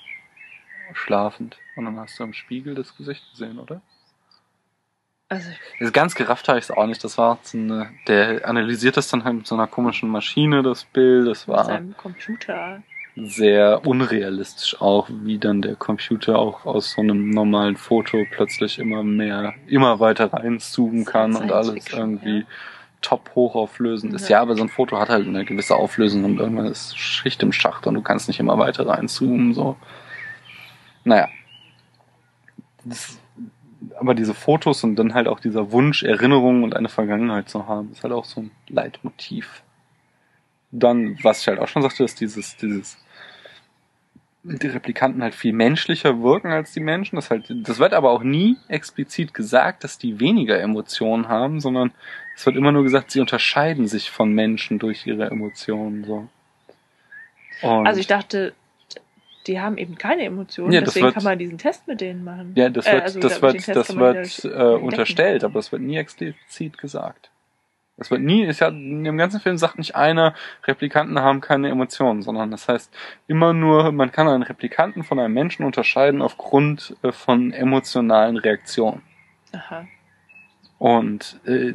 Schlafend. Und dann hast du im Spiegel das Gesicht gesehen, oder? Also, ganz gerafft habe ich es auch nicht. Das war so eine, der analysiert das dann halt mit so einer komischen Maschine, das Bild. Das mit war seinem Computer. sehr unrealistisch auch, wie dann der Computer auch aus so einem normalen Foto plötzlich immer mehr, immer weiter reinzoomen kann und alles irgendwie ja. top hochauflösend ist. Ja. Ja, aber so ein Foto hat halt eine gewisse Auflösung und irgendwann ist Schicht im Schacht und du kannst nicht immer weiter reinzoomen, so. Naja. Das, aber diese Fotos und dann halt auch dieser Wunsch, Erinnerungen und eine Vergangenheit zu haben, ist halt auch so ein Leitmotiv. Dann, was ich halt auch schon sagte, ist dieses, dieses, die Replikanten halt viel menschlicher wirken als die Menschen. Das, halt, das wird aber auch nie explizit gesagt, dass die weniger Emotionen haben, sondern es wird immer nur gesagt, sie unterscheiden sich von Menschen durch ihre Emotionen. So. Und Also ich dachte, die haben eben keine Emotionen, Ja, deswegen wird- kann man diesen Test mit denen machen. ja, das Äh, wird, also das wird, das wird äh, unterstellt, aber das wird nie explizit gesagt. Das wird nie, ist ja, in dem ganzen Film sagt nicht einer, Replikanten haben keine Emotionen, sondern das heißt immer nur, man kann einen Replikanten von einem Menschen unterscheiden aufgrund äh, von emotionalen Reaktionen. Aha. Und äh,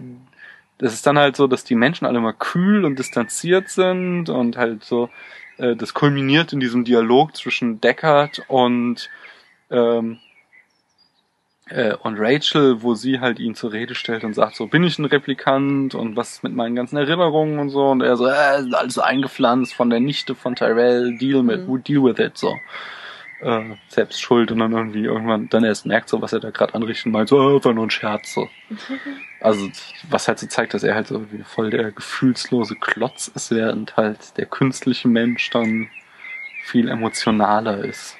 das ist dann halt so, dass die Menschen alle mal kühl und distanziert sind und halt so, äh, das kulminiert in diesem Dialog zwischen Deckard und ähm, äh, und Rachel, wo sie halt ihn zur Rede stellt und sagt so, bin ich ein Replikant und was ist mit meinen ganzen Erinnerungen und so und er so, äh, alles eingepflanzt von der Nichte von Tyrell, deal mit, Mhm. deal with it, so. Äh, selbst schuld und dann irgendwie irgendwann dann erst merkt so, was er da gerade anrichtet und meint so, äh, war nur ein Scherz, so. Also, was halt so zeigt, dass er halt so wie voll der gefühlslose Klotz ist, während halt der künstliche Mensch dann viel emotionaler ist.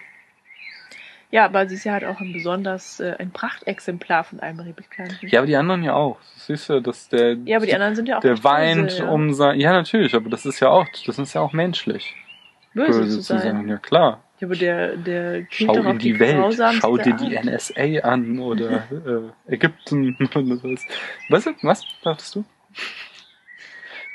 Ja, aber sie ist ja halt auch ein besonders äh, ein Prachtexemplar von einem Replikanten. Ja, aber die anderen ja auch. Das siehst du, dass der, Ja, aber die anderen sind ja auch der weint böse, ja. um sein, ja natürlich, aber das ist ja auch, das ist ja auch menschlich, böse, zu sein. Ja klar. Ja, aber der, der Schau in die, Welt, grausamste schau dir die. NSA an oder äh, Ägypten *laughs* und sowas. Was, was dachtest du?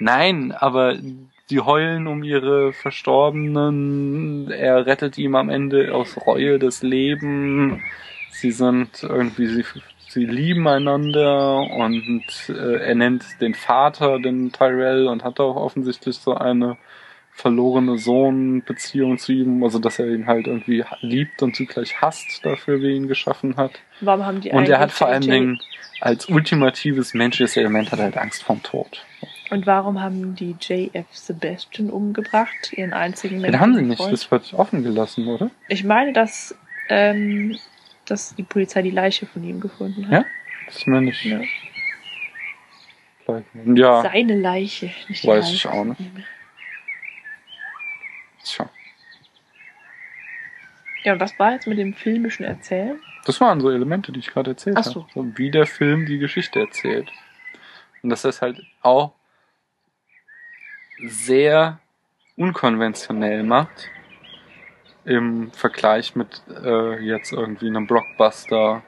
Nein, aber sie heulen um ihre Verstorbenen. Er rettet ihm am Ende aus Reue das Leben. Sie sind irgendwie, sie, sie lieben einander und äh, er nennt den Vater den Tyrell und hat auch offensichtlich so eine verlorene Sohn-Beziehung zu ihm, also dass er ihn halt irgendwie liebt und zugleich hasst dafür, wie ihn geschaffen hat. Warum haben die Und er hat vor allen Dingen als ultimatives menschliches Element hat er halt Angst vorm Tod. Und warum haben die JF Sebastian umgebracht? Ihren einzigen Den haben sie nicht, Freund? das wird offen gelassen, oder? Ich meine, dass, ähm, dass die Polizei die Leiche von ihm gefunden hat. Ja? Das ist mir nicht Ja. Ja, Seine Leiche, nicht die Weiß Leiche. ich auch nicht. Tja. Ja, und was war jetzt mit dem filmischen Erzählen? Das waren so Elemente, die ich gerade erzählt Ach so. habe. So wie der Film die Geschichte erzählt. Und dass das halt auch sehr unkonventionell macht im Vergleich mit äh, jetzt irgendwie einem Blockbuster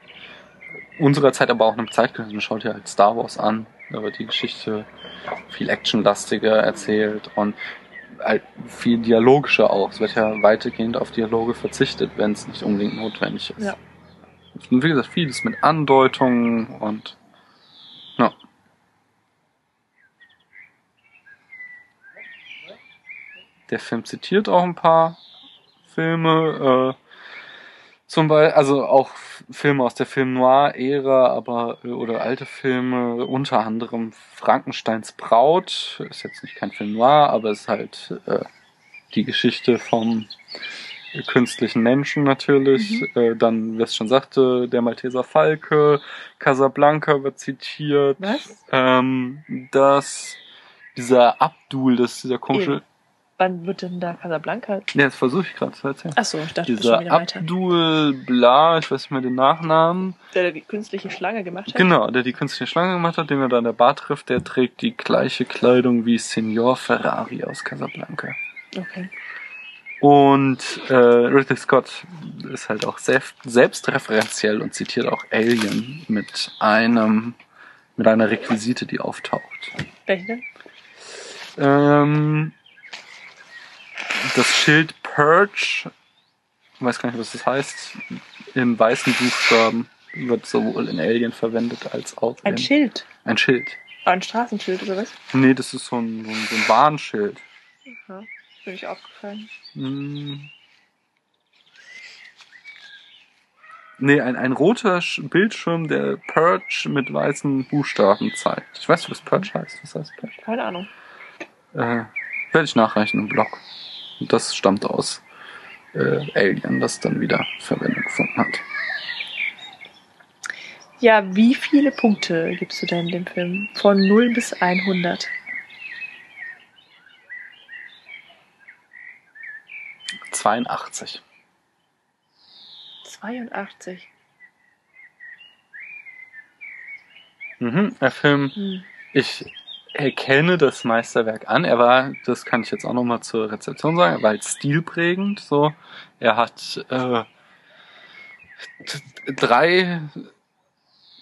unserer Zeit, aber auch einem Zeitgenossen. Schaut ja halt Star Wars an. Da wird die Geschichte viel actionlastiger erzählt und halt viel dialogischer auch. Es wird ja weitgehend auf Dialoge verzichtet, wenn es nicht unbedingt notwendig ist. Ja. Und wie gesagt, vieles mit Andeutungen und ja. Der Film zitiert auch ein paar Filme, äh, zum Beispiel, also auch Filme aus der Film Noir-Ära, aber äh, oder alte Filme, unter anderem Frankensteins Braut, ist jetzt nicht kein Film Noir, aber ist halt äh, die Geschichte vom künstlichen Menschen natürlich. Äh, dann, wer es schon sagte, der Malteser Falke, Casablanca wird zitiert. Was? Ähm, das, dieser Abdul, das ist dieser komische. Wann wird denn da Casablanca? Ja, das versuche ich gerade zu erzählen. Achso, ich dachte, du bist dieser schon wieder weiter. Abdul Bla, ich weiß nicht mehr den Nachnamen. Der die künstliche Schlange gemacht hat? Genau, der die künstliche Schlange gemacht hat, den wir da in der Bar trifft, der trägt die gleiche Kleidung wie Signor Ferrari aus Casablanca. Okay. Und äh, Ridley Scott ist halt auch selbst, selbstreferenziell und zitiert auch Alien mit einem mit einer Requisite, die auftaucht. Welche denn? Ähm, das Schild Purge, ich weiß gar nicht, was das heißt, in weißen Buchstaben wird sowohl in Alien verwendet als auch Ein in Schild. ein Schild. Ein Straßenschild oder was? Nee, das ist so ein, so ein, so ein Warnschild. Ist mir nicht aufgefallen. Hm. Nee, ein, ein roter Sch- Bildschirm, der Purge mit weißen Buchstaben zeigt. Ich weiß nicht, was Purge heißt. Was heißt Purge? Keine Ahnung. Äh, werde ich nachreichen im Blog. Und das stammt aus äh, Alien, das dann wieder Verwendung gefunden hat. Ja, wie viele Punkte gibst du denn dem Film? Von 0 bis 100. 82. 82. Mhm, der Film Hm. Ich erkenne das Meisterwerk an. Er war, das kann ich jetzt auch nochmal zur Rezeption sagen, er war halt stilprägend. So, er hat äh, drei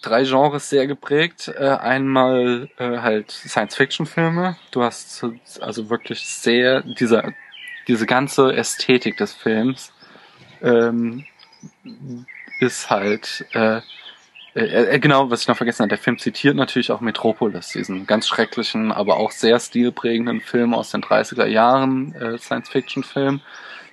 drei Genres sehr geprägt. Äh, einmal äh, halt Science-Fiction-Filme. Du hast also wirklich sehr diese diese ganze Ästhetik des Films ähm, ist halt äh, äh, äh, genau, was ich noch vergessen habe, der Film zitiert natürlich auch Metropolis, diesen ganz schrecklichen, aber auch sehr stilprägenden Film aus den 30er Jahren, äh, Science-Fiction-Film,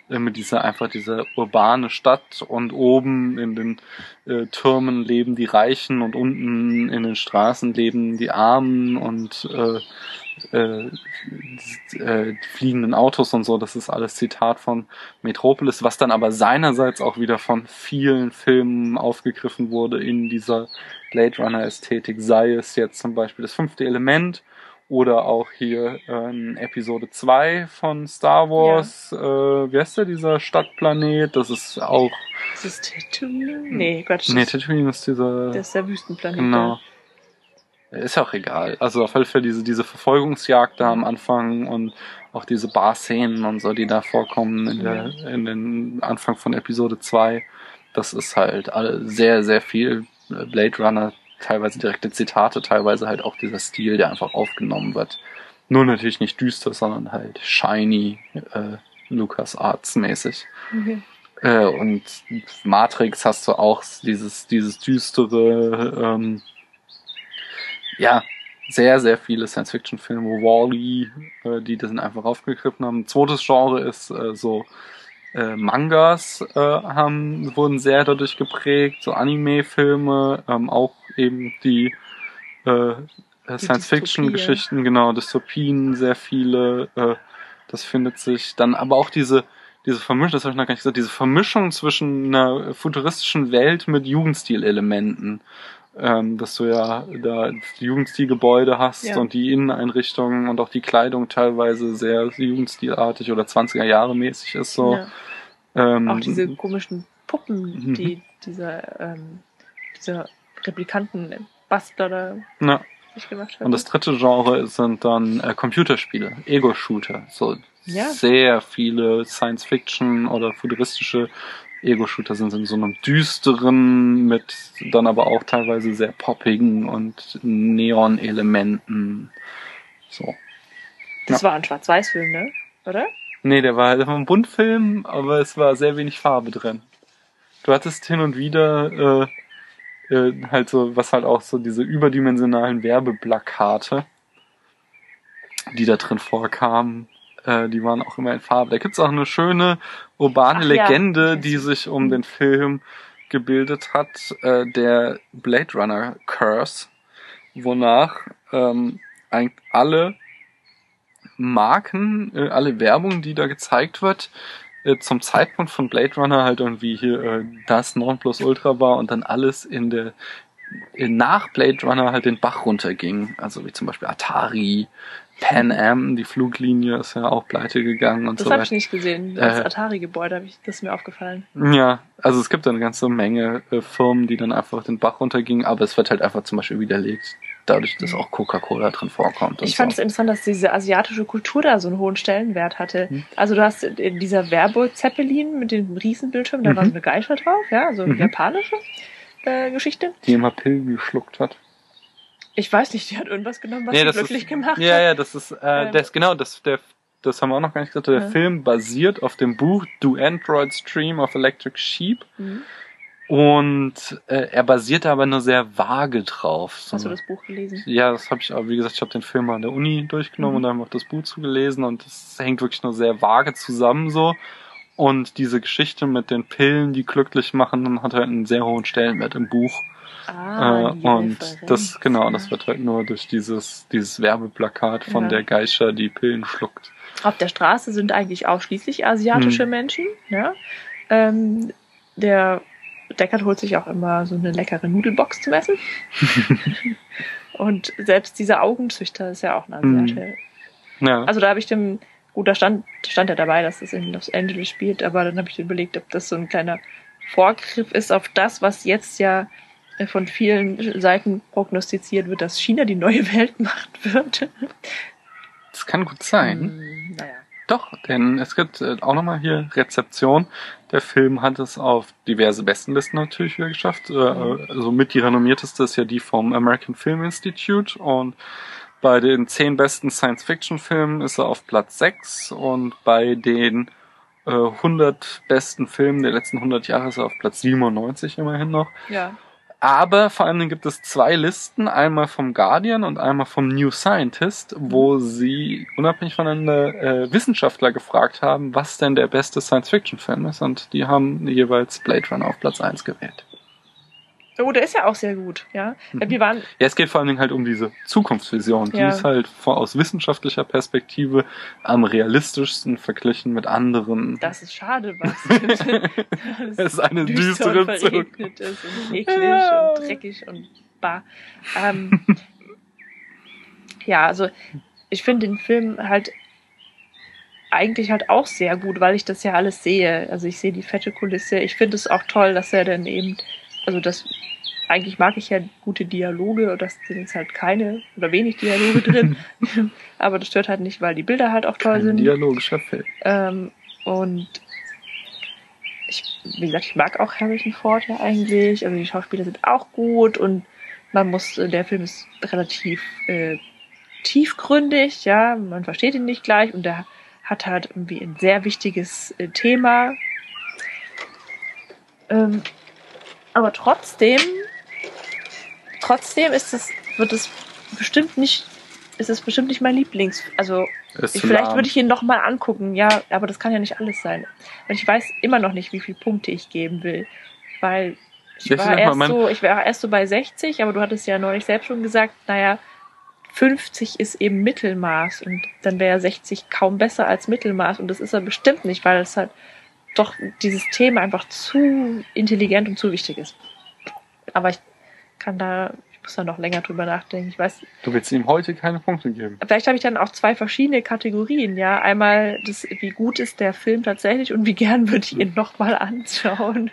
äh, mit dieser einfach dieser urbane Stadt und oben in den äh, Türmen leben die Reichen und unten in den Straßen leben die Armen und äh, äh, die, äh, die fliegenden Autos und so, das ist alles Zitat von Metropolis, was dann aber seinerseits auch wieder von vielen Filmen aufgegriffen wurde in dieser Blade Runner Ästhetik, sei es jetzt zum Beispiel das fünfte Element oder auch hier ähm, Episode 2 von Star Wars, äh, wie heißt der, dieser Stadtplanet, das ist auch, Ist das Tatooine? Nee, Quatsch. nee, das, Tatooine ist dieser, das ist der Wüstenplanet. Genau. Ist ja auch egal. Also auf jeden Fall diese, diese Verfolgungsjagd da am Anfang und auch diese Bar-Szenen und so, die da vorkommen in, der, in den Anfang von Episode 2. Das ist halt sehr, sehr viel Blade Runner, teilweise direkte Zitate, teilweise halt auch dieser Stil, der einfach aufgenommen wird. Nur natürlich nicht düster, sondern halt shiny, äh, Lucas Arts mäßig. Okay. Äh, und Matrix hast du auch dieses, dieses düstere, ähm, ja, sehr, sehr viele Science-Fiction-Filme, Wall-E, äh, die das einfach aufgegriffen haben. Ein zweites Genre ist äh, so äh, Mangas äh, haben, wurden sehr dadurch geprägt, so Anime-Filme, ähm, auch eben die äh, Die Science-Fiction-Geschichten, genau, Dystopien, sehr viele, äh, das findet sich dann, aber auch diese diese Vermischung, das habe ich noch gar nicht gesagt, diese Vermischung zwischen einer futuristischen Welt mit Jugendstil-Elementen. Ähm, dass du ja da Jugendstilgebäude hast Ja. und die Inneneinrichtungen und auch die Kleidung teilweise sehr Jugendstilartig oder 20er Jahre mäßig ist so. Ja. Ähm, Auch diese komischen Puppen, die *laughs* dieser, ähm, dieser Replikanten Bastler da ja. gemacht hat. Und das dritte Genre sind dann äh, Computerspiele, Ego-Shooter. So Ja. sehr viele Science-Fiction oder futuristische Ego-Shooter sind in so einem düsteren, mit dann aber auch teilweise sehr poppigen und Neon-Elementen. So. das war ein Schwarz-Weiß-Film, ne? Oder? Nee, der war, der war ein Buntfilm, aber es war sehr wenig Farbe drin. Du hattest hin und wieder äh, äh, halt so, was halt auch so diese überdimensionalen Werbeplakate, die da drin vorkamen, äh, die waren auch immer in Farbe. Da gibt's auch eine schöne urbane Ach ja, Legende, weiß. die sich um den Film gebildet hat, äh, der Blade Runner Curse, wonach ähm, eigentlich alle Marken, äh, alle Werbung, die da gezeigt wird, äh, zum Zeitpunkt von Blade Runner halt irgendwie hier äh, das Nonplusultra war und dann alles in der in, nach Blade Runner halt den Bach runterging. Also wie zum Beispiel Atari, Pan Am, die Fluglinie ist ja auch pleite gegangen und Das so habe weiter. ich nicht gesehen. Das Äh, Atari-Gebäude, das ist mir aufgefallen. Ja, also es gibt eine ganze Menge äh, Firmen, die dann einfach den Bach runtergingen, aber es wird halt einfach zum Beispiel widerlegt, dadurch, dass auch Coca-Cola drin vorkommt. Ich fand es so. interessant, dass diese asiatische Kultur da so einen hohen Stellenwert hatte. Mhm. Also du hast in dieser Werbe-Zeppelin mit dem Riesenbildschirm, da Mhm. war so eine Geisha drauf, ja, so eine Mhm. japanische äh, Geschichte. die immer Pillen geschluckt hat. Ich weiß nicht, die hat irgendwas genommen, was Nee, sie das glücklich ist, gemacht Ja, hat. ja, das ist, äh, Ähm. das, genau, das, der, das haben wir auch noch gar nicht gesagt. Der Ja. Film basiert auf dem Buch Do Androids Dream of Electric Sheep Mhm. und äh, er basiert aber nur sehr vage drauf. So Hast du das Buch gelesen? Ja, das habe ich auch, wie gesagt, ich habe den Film mal an der Uni durchgenommen Mhm. und dann auch das Buch zugelesen und das hängt wirklich nur sehr vage zusammen so. Und diese Geschichte mit den Pillen, die glücklich machen, hat halt einen sehr hohen Stellenwert im Buch. Ah, äh, und das, genau, das wird halt nur durch dieses, dieses Werbeplakat von Ja. der Geisha, die Pillen schluckt. Auf der Straße sind eigentlich ausschließlich asiatische Hm. Menschen. Ja? Ähm, der Deckard holt sich auch immer so eine leckere Nudelbox zum Essen. *laughs* Und selbst dieser Augenzüchter ist ja auch ein. Asiate. Ja. Also da habe ich dem, gut, da stand, stand ja dabei, dass es in Los Angeles spielt, aber dann habe ich überlegt, ob das so ein kleiner Vorgriff ist auf das, was jetzt ja von vielen Seiten prognostiziert wird, dass China die neue Weltmacht wird. das kann gut sein. Hm, naja. Doch, denn es gibt äh, auch nochmal hier Rezeption. Der Film hat es auf diverse Bestenlisten natürlich wieder geschafft. Äh, Mhm. Also mit die renommierteste ist ja die vom American Film Institute und bei den zehn besten Science-Fiction-Filmen ist er auf Platz 6 und bei den äh, 100 besten Filmen der letzten 100 Jahre ist er auf Platz 97 immerhin noch. Ja. Aber vor allem gibt es zwei Listen, einmal vom Guardian und einmal vom New Scientist, wo sie unabhängig voneinander äh, Wissenschaftler gefragt haben, was denn der beste Science-Fiction-Film ist. Und die haben jeweils Blade Runner auf Platz 1 gewählt. Oh, der ist ja auch sehr gut, ja. Mhm. Wir waren, Ja, es geht vor allen Dingen halt um diese Zukunftsvision. Die Ja. ist halt aus wissenschaftlicher Perspektive am realistischsten verglichen mit anderen. das ist schade, was *laughs* *laughs* Es ist eine düster düstere verregnet ist und eklig Ja. und dreckig und bar. Ähm, ja, also ich finde den Film halt eigentlich halt auch sehr gut, weil ich das ja alles sehe. Also ich sehe die fette Kulisse. Ich finde es auch toll, dass er dann eben, also das eigentlich mag ich ja gute Dialoge und das sind jetzt halt keine oder wenig Dialoge drin. *laughs* Aber das stört halt nicht, weil die Bilder halt auch toll Ein sind. dialogischer Film. Ähm, und ich, wie gesagt, ich mag auch Harrison Ford ja eigentlich. Also die Schauspieler sind auch gut und man muss, äh, der Film ist relativ äh, tiefgründig, ja, man versteht ihn nicht gleich und der hat halt irgendwie ein sehr wichtiges äh, Thema. Ähm, aber trotzdem, trotzdem ist es, wird es bestimmt nicht, ist es bestimmt nicht mein Lieblings, also ich, vielleicht würde ich ihn noch mal angucken, ja, aber das kann ja nicht alles sein. Und ich weiß immer noch nicht, wie viele Punkte ich geben will, weil ich ich war erst so, ich war erst so bei 60, aber du hattest ja neulich selbst schon gesagt, naja, 50 ist eben Mittelmaß und dann wäre 60 kaum besser als Mittelmaß und das ist er bestimmt nicht, weil es halt doch dieses Thema einfach zu intelligent und zu wichtig ist. Aber ich kann da, ich muss da noch länger drüber nachdenken. Ich weiß, Du willst ihm heute keine Punkte geben. Vielleicht habe ich dann auch zwei verschiedene Kategorien, ja. Einmal das, wie gut ist der Film tatsächlich und wie gern würde ich ihn nochmal anschauen.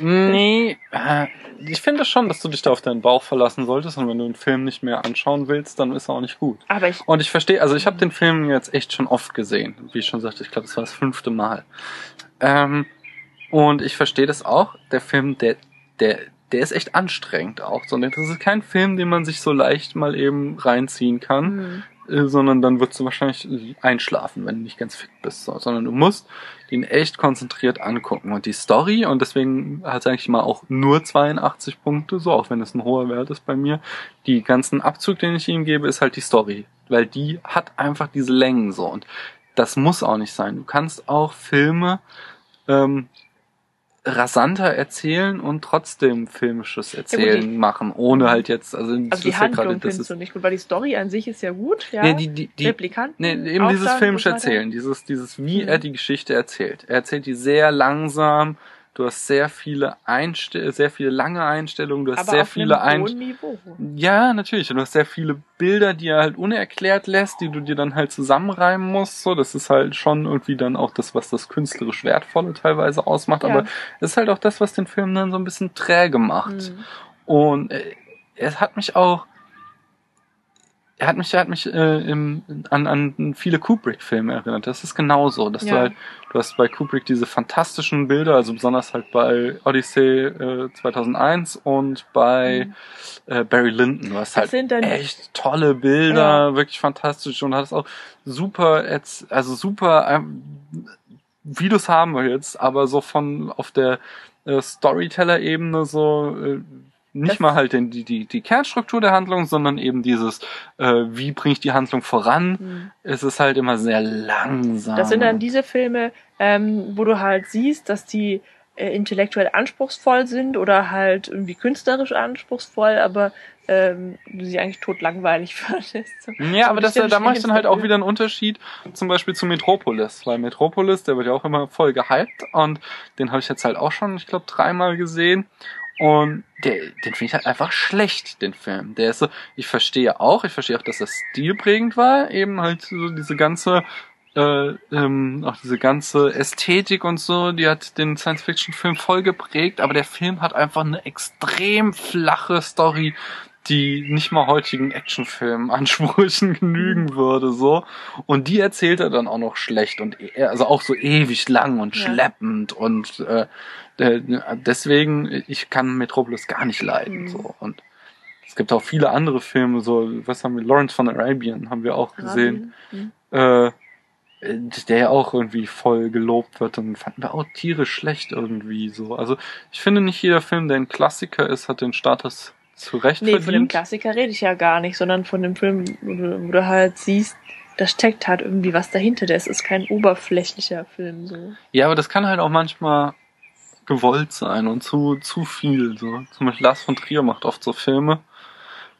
Nee, äh, ich finde schon, dass du dich da auf deinen Bauch verlassen solltest und wenn du einen Film nicht mehr anschauen willst, dann ist er auch nicht gut. Aber ich, Und ich verstehe, also ich habe den Film jetzt echt schon oft gesehen, wie ich schon sagte, ich glaube, das war das fünfte Mal. Ähm, und ich verstehe das auch. Der Film, der, der, der ist echt anstrengend auch. So, das ist kein Film, den man sich so leicht mal eben reinziehen kann. hm, äh, sondern dann wirst du wahrscheinlich einschlafen, wenn du nicht ganz fit bist, so. sondern du musst den echt konzentriert angucken. Und die Story, und deswegen hat es eigentlich mal auch nur 82 Punkte, so auch wenn es ein hoher Wert ist bei mir, die ganzen Abzug, den ich ihm gebe, ist halt die Story, weil die hat einfach diese Längen so und das muss auch nicht sein. Du kannst auch Filme ähm, rasanter erzählen und trotzdem filmisches Erzählen die- machen, ohne halt jetzt, also, das Also die ist ja Handlung gerade, das findest ist, du nicht gut, weil die Story an sich ist ja gut, ja. nee, die, die, die, Replikanten. Nee, eben dieses filmische. Erzählen, dieses, dieses, wie Mhm. er die Geschichte erzählt. Er erzählt die sehr langsam, du hast sehr viele Einstell sehr viele lange Einstellungen, du hast Aber sehr auf viele Einstellungen. Ja, natürlich. Und du hast sehr viele Bilder, die er halt unerklärt lässt, die du dir dann halt zusammenreimen musst. So, das ist halt schon irgendwie dann auch das, was das künstlerisch Wertvolle teilweise ausmacht. Ja. Aber es ist halt auch das, was den Film dann so ein bisschen träge macht. Mhm. Und äh, es hat mich auch, er hat mich, er hat mich äh, im, an, an viele Kubrick-Filme erinnert. Das ist genauso, dass du Ja. halt, du hast bei Kubrick diese fantastischen Bilder, also besonders halt bei Odyssey äh, 2001 und bei Mhm. äh, Barry Lyndon. Du hast Das halt sind dann- echt tolle Bilder, wirklich fantastisch und hattest auch super, also super, ähm, du es haben willst, aber so von auf der äh, Storyteller-Ebene so äh, nicht Das- mal halt den, die, die, die Kernstruktur der Handlung, sondern eben dieses, äh, wie bringe ich die Handlung voran. Mhm. Es ist halt immer sehr langsam. Das sind dann diese Filme, ähm, wo du halt siehst, dass die äh, intellektuell anspruchsvoll sind oder halt irgendwie künstlerisch anspruchsvoll, aber ähm, du sie eigentlich totlangweilig *laughs* fandest. Ja, aber das, da mache ich dann halt auch wieder einen Unterschied, zum Beispiel zu Metropolis, weil Metropolis, der wird ja auch immer voll gehypt und den habe ich jetzt halt auch schon, ich glaube, dreimal gesehen und der, den finde ich halt einfach schlecht, den Film. Der ist so, ich verstehe auch, ich verstehe auch, dass das stilprägend war, eben halt so diese ganze äh, ähm, auch diese ganze Ästhetik und so, die hat den Science-Fiction-Film voll geprägt, aber der Film hat einfach eine extrem flache Story, die nicht mal heutigen Actionfilm-Ansprüchen *laughs* genügen würde, so. Und die erzählt er dann auch noch schlecht und e- also auch so ewig lang und Ja. schleppend und äh, äh, deswegen, ich kann Metropolis gar nicht leiden, Mhm. so. Und es gibt auch viele andere Filme, so, was haben wir, Lawrence von Arabian haben wir auch gesehen Mhm. äh, der ja auch irgendwie voll gelobt wird und fanden wir auch tierisch schlecht irgendwie so. Also ich finde nicht jeder Film, der ein Klassiker ist, hat den Status zu Recht Nee, von dem verdient. Klassiker rede ich ja gar nicht, sondern von dem Film, wo du, wo du halt siehst, da steckt halt irgendwie was dahinter. Das ist kein oberflächlicher Film so. Ja, aber das kann halt auch manchmal gewollt sein und zu, zu viel. So. Zum Beispiel Lars von Trier macht oft so Filme,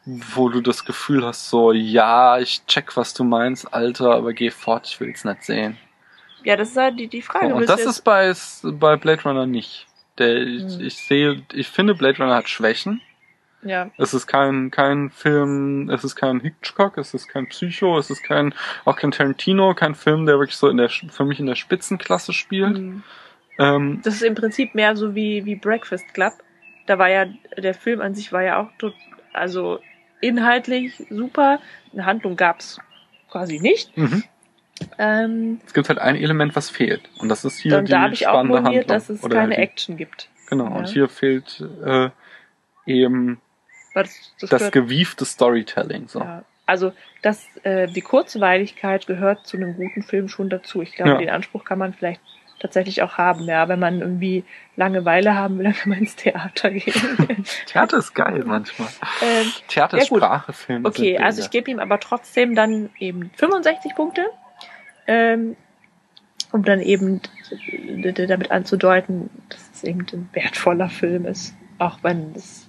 wo du das Gefühl hast, so, ja, ich check, was du meinst, Alter, aber geh fort, ich will's nicht sehen. Ja, das ist halt die, die Frage. und willst das ist bei, bei Blade Runner nicht. Der, ich, Hm. ich sehe, ich finde Blade Runner hat Schwächen. Ja, Es ist kein, kein Film, es ist kein Hitchcock, es ist kein Psycho, es ist kein, auch kein Tarantino, kein Film, der wirklich so in der, für mich in der Spitzenklasse spielt. Mhm. Ähm, Das ist im Prinzip mehr so wie, wie Breakfast Club. Da war ja, der Film an sich war ja auch tot, also inhaltlich super. Eine Handlung gab's quasi nicht. mhm. Ähm, Es gibt halt ein Element, was fehlt. Und das ist hier die da habe ich auch moniert, Handlung. dass es Oder keine die, Action gibt. Genau, Ja. und hier fehlt äh, eben Das, das das gewiefte Storytelling. So. Ja, also das, äh, die Kurzweiligkeit gehört zu einem guten Film schon dazu. Ich glaube, Ja. den Anspruch kann man vielleicht tatsächlich auch haben. Ja, wenn man irgendwie Langeweile haben will, *laughs* dann kann man ins Theater gehen. *laughs* Theater ist geil manchmal. ähm, Theater Ja, okay, also ich gebe ihm aber trotzdem dann eben 65 Punkte, ähm, um dann eben damit anzudeuten, dass es eben ein wertvoller Film ist. Auch wenn es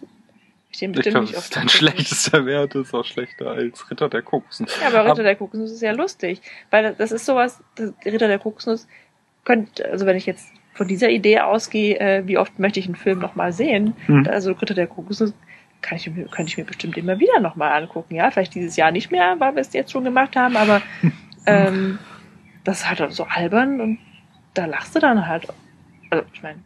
ich den Ich bestimmt glaube, nicht das oft ist dein schlechtester Wert, ist auch schlechter als Ritter der Koksen. Ja, aber Ritter Aber- der Kokosnuss ist ja lustig, weil das ist sowas, das Ritter der Kokosnuss könnte, also wenn ich jetzt von dieser Idee ausgehe, äh, wie oft möchte ich einen Film nochmal sehen, Hm. also Ritter der Kokosnuss kann ich, könnte ich mir bestimmt immer wieder nochmal angucken, ja, vielleicht dieses Jahr nicht mehr, weil wir es jetzt schon gemacht haben, aber *laughs* ähm, das ist halt so albern und da lachst du dann halt, also ich meine,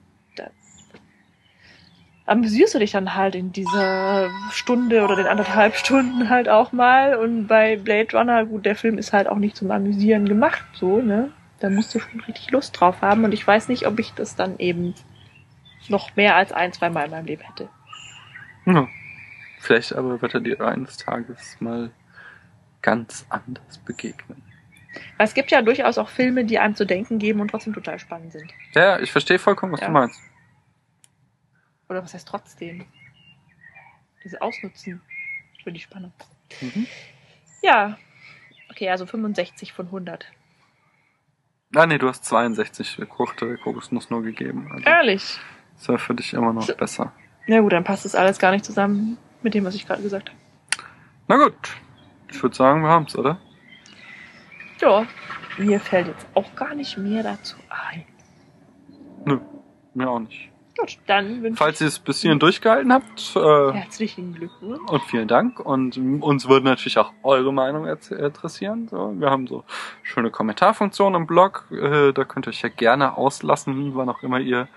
amüsierst du dich dann halt in dieser Stunde oder den anderthalb Stunden halt auch mal. Und bei Blade Runner, gut, der Film ist halt auch nicht zum Amüsieren gemacht, so, ne? Da musst du schon richtig Lust drauf haben. Und ich weiß nicht, ob ich das dann eben noch mehr als ein, zwei Mal in meinem Leben hätte. Ja. Vielleicht aber wird er dir eines Tages mal ganz anders begegnen. Weil es gibt ja durchaus auch Filme, die einem zu denken geben und trotzdem total spannend sind. Ja, ich verstehe vollkommen, was Ja. du meinst. Oder was heißt trotzdem? Diese Ausnutzen für die Spannung. Mhm. Ja. Okay, also 65 von 100. Ah, nee, du hast 62 Frucht der Kokosnuss nur gegeben. Also, Ehrlich? Ist ja für dich immer noch besser. Na gut, dann passt das alles gar nicht zusammen mit dem, was ich gerade gesagt habe. Na gut. Ich würde sagen, wir haben's, oder? Ja, mir fällt jetzt auch gar nicht mehr dazu ein. Nö, mir auch nicht. Gut, dann wünsche Falls ihr es bis hierhin durchgehalten habt, äh, ich herzlichen Glückwunsch. und vielen Dank. Und uns würde natürlich auch eure Meinung interessieren. So, wir haben so schöne Kommentarfunktionen im Blog. Äh, da könnt ihr euch ja gerne auslassen, wann auch immer ihr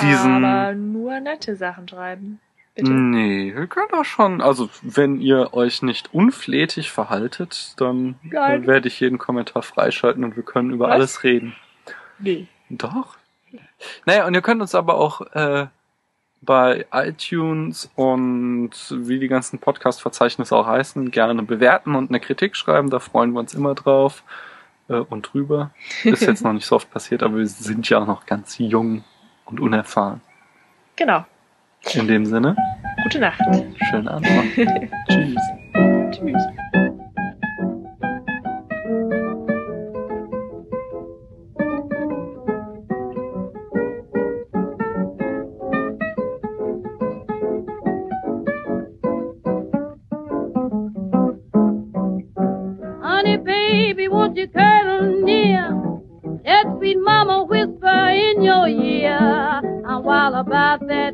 diesen. Aber nur nette Sachen schreiben. Bitte. Nee, ihr könnt auch schon. Also, wenn ihr euch nicht unflätig verhaltet, dann äh, werde ich jeden Kommentar freischalten und wir können über Was? alles reden. Nee. Doch. Naja, und ihr könnt uns aber auch äh, bei iTunes und wie die ganzen Podcast-Verzeichnisse auch heißen, gerne bewerten und eine Kritik schreiben. Da freuen wir uns immer drauf äh, und drüber. Ist jetzt *laughs* noch nicht so oft passiert, aber wir sind ja auch noch ganz jung und unerfahren. Genau. In dem Sinne, Gute Nacht. schönen Abend. *laughs* Tschüss. Tschüss. I'm a whisper in your ear. And while about that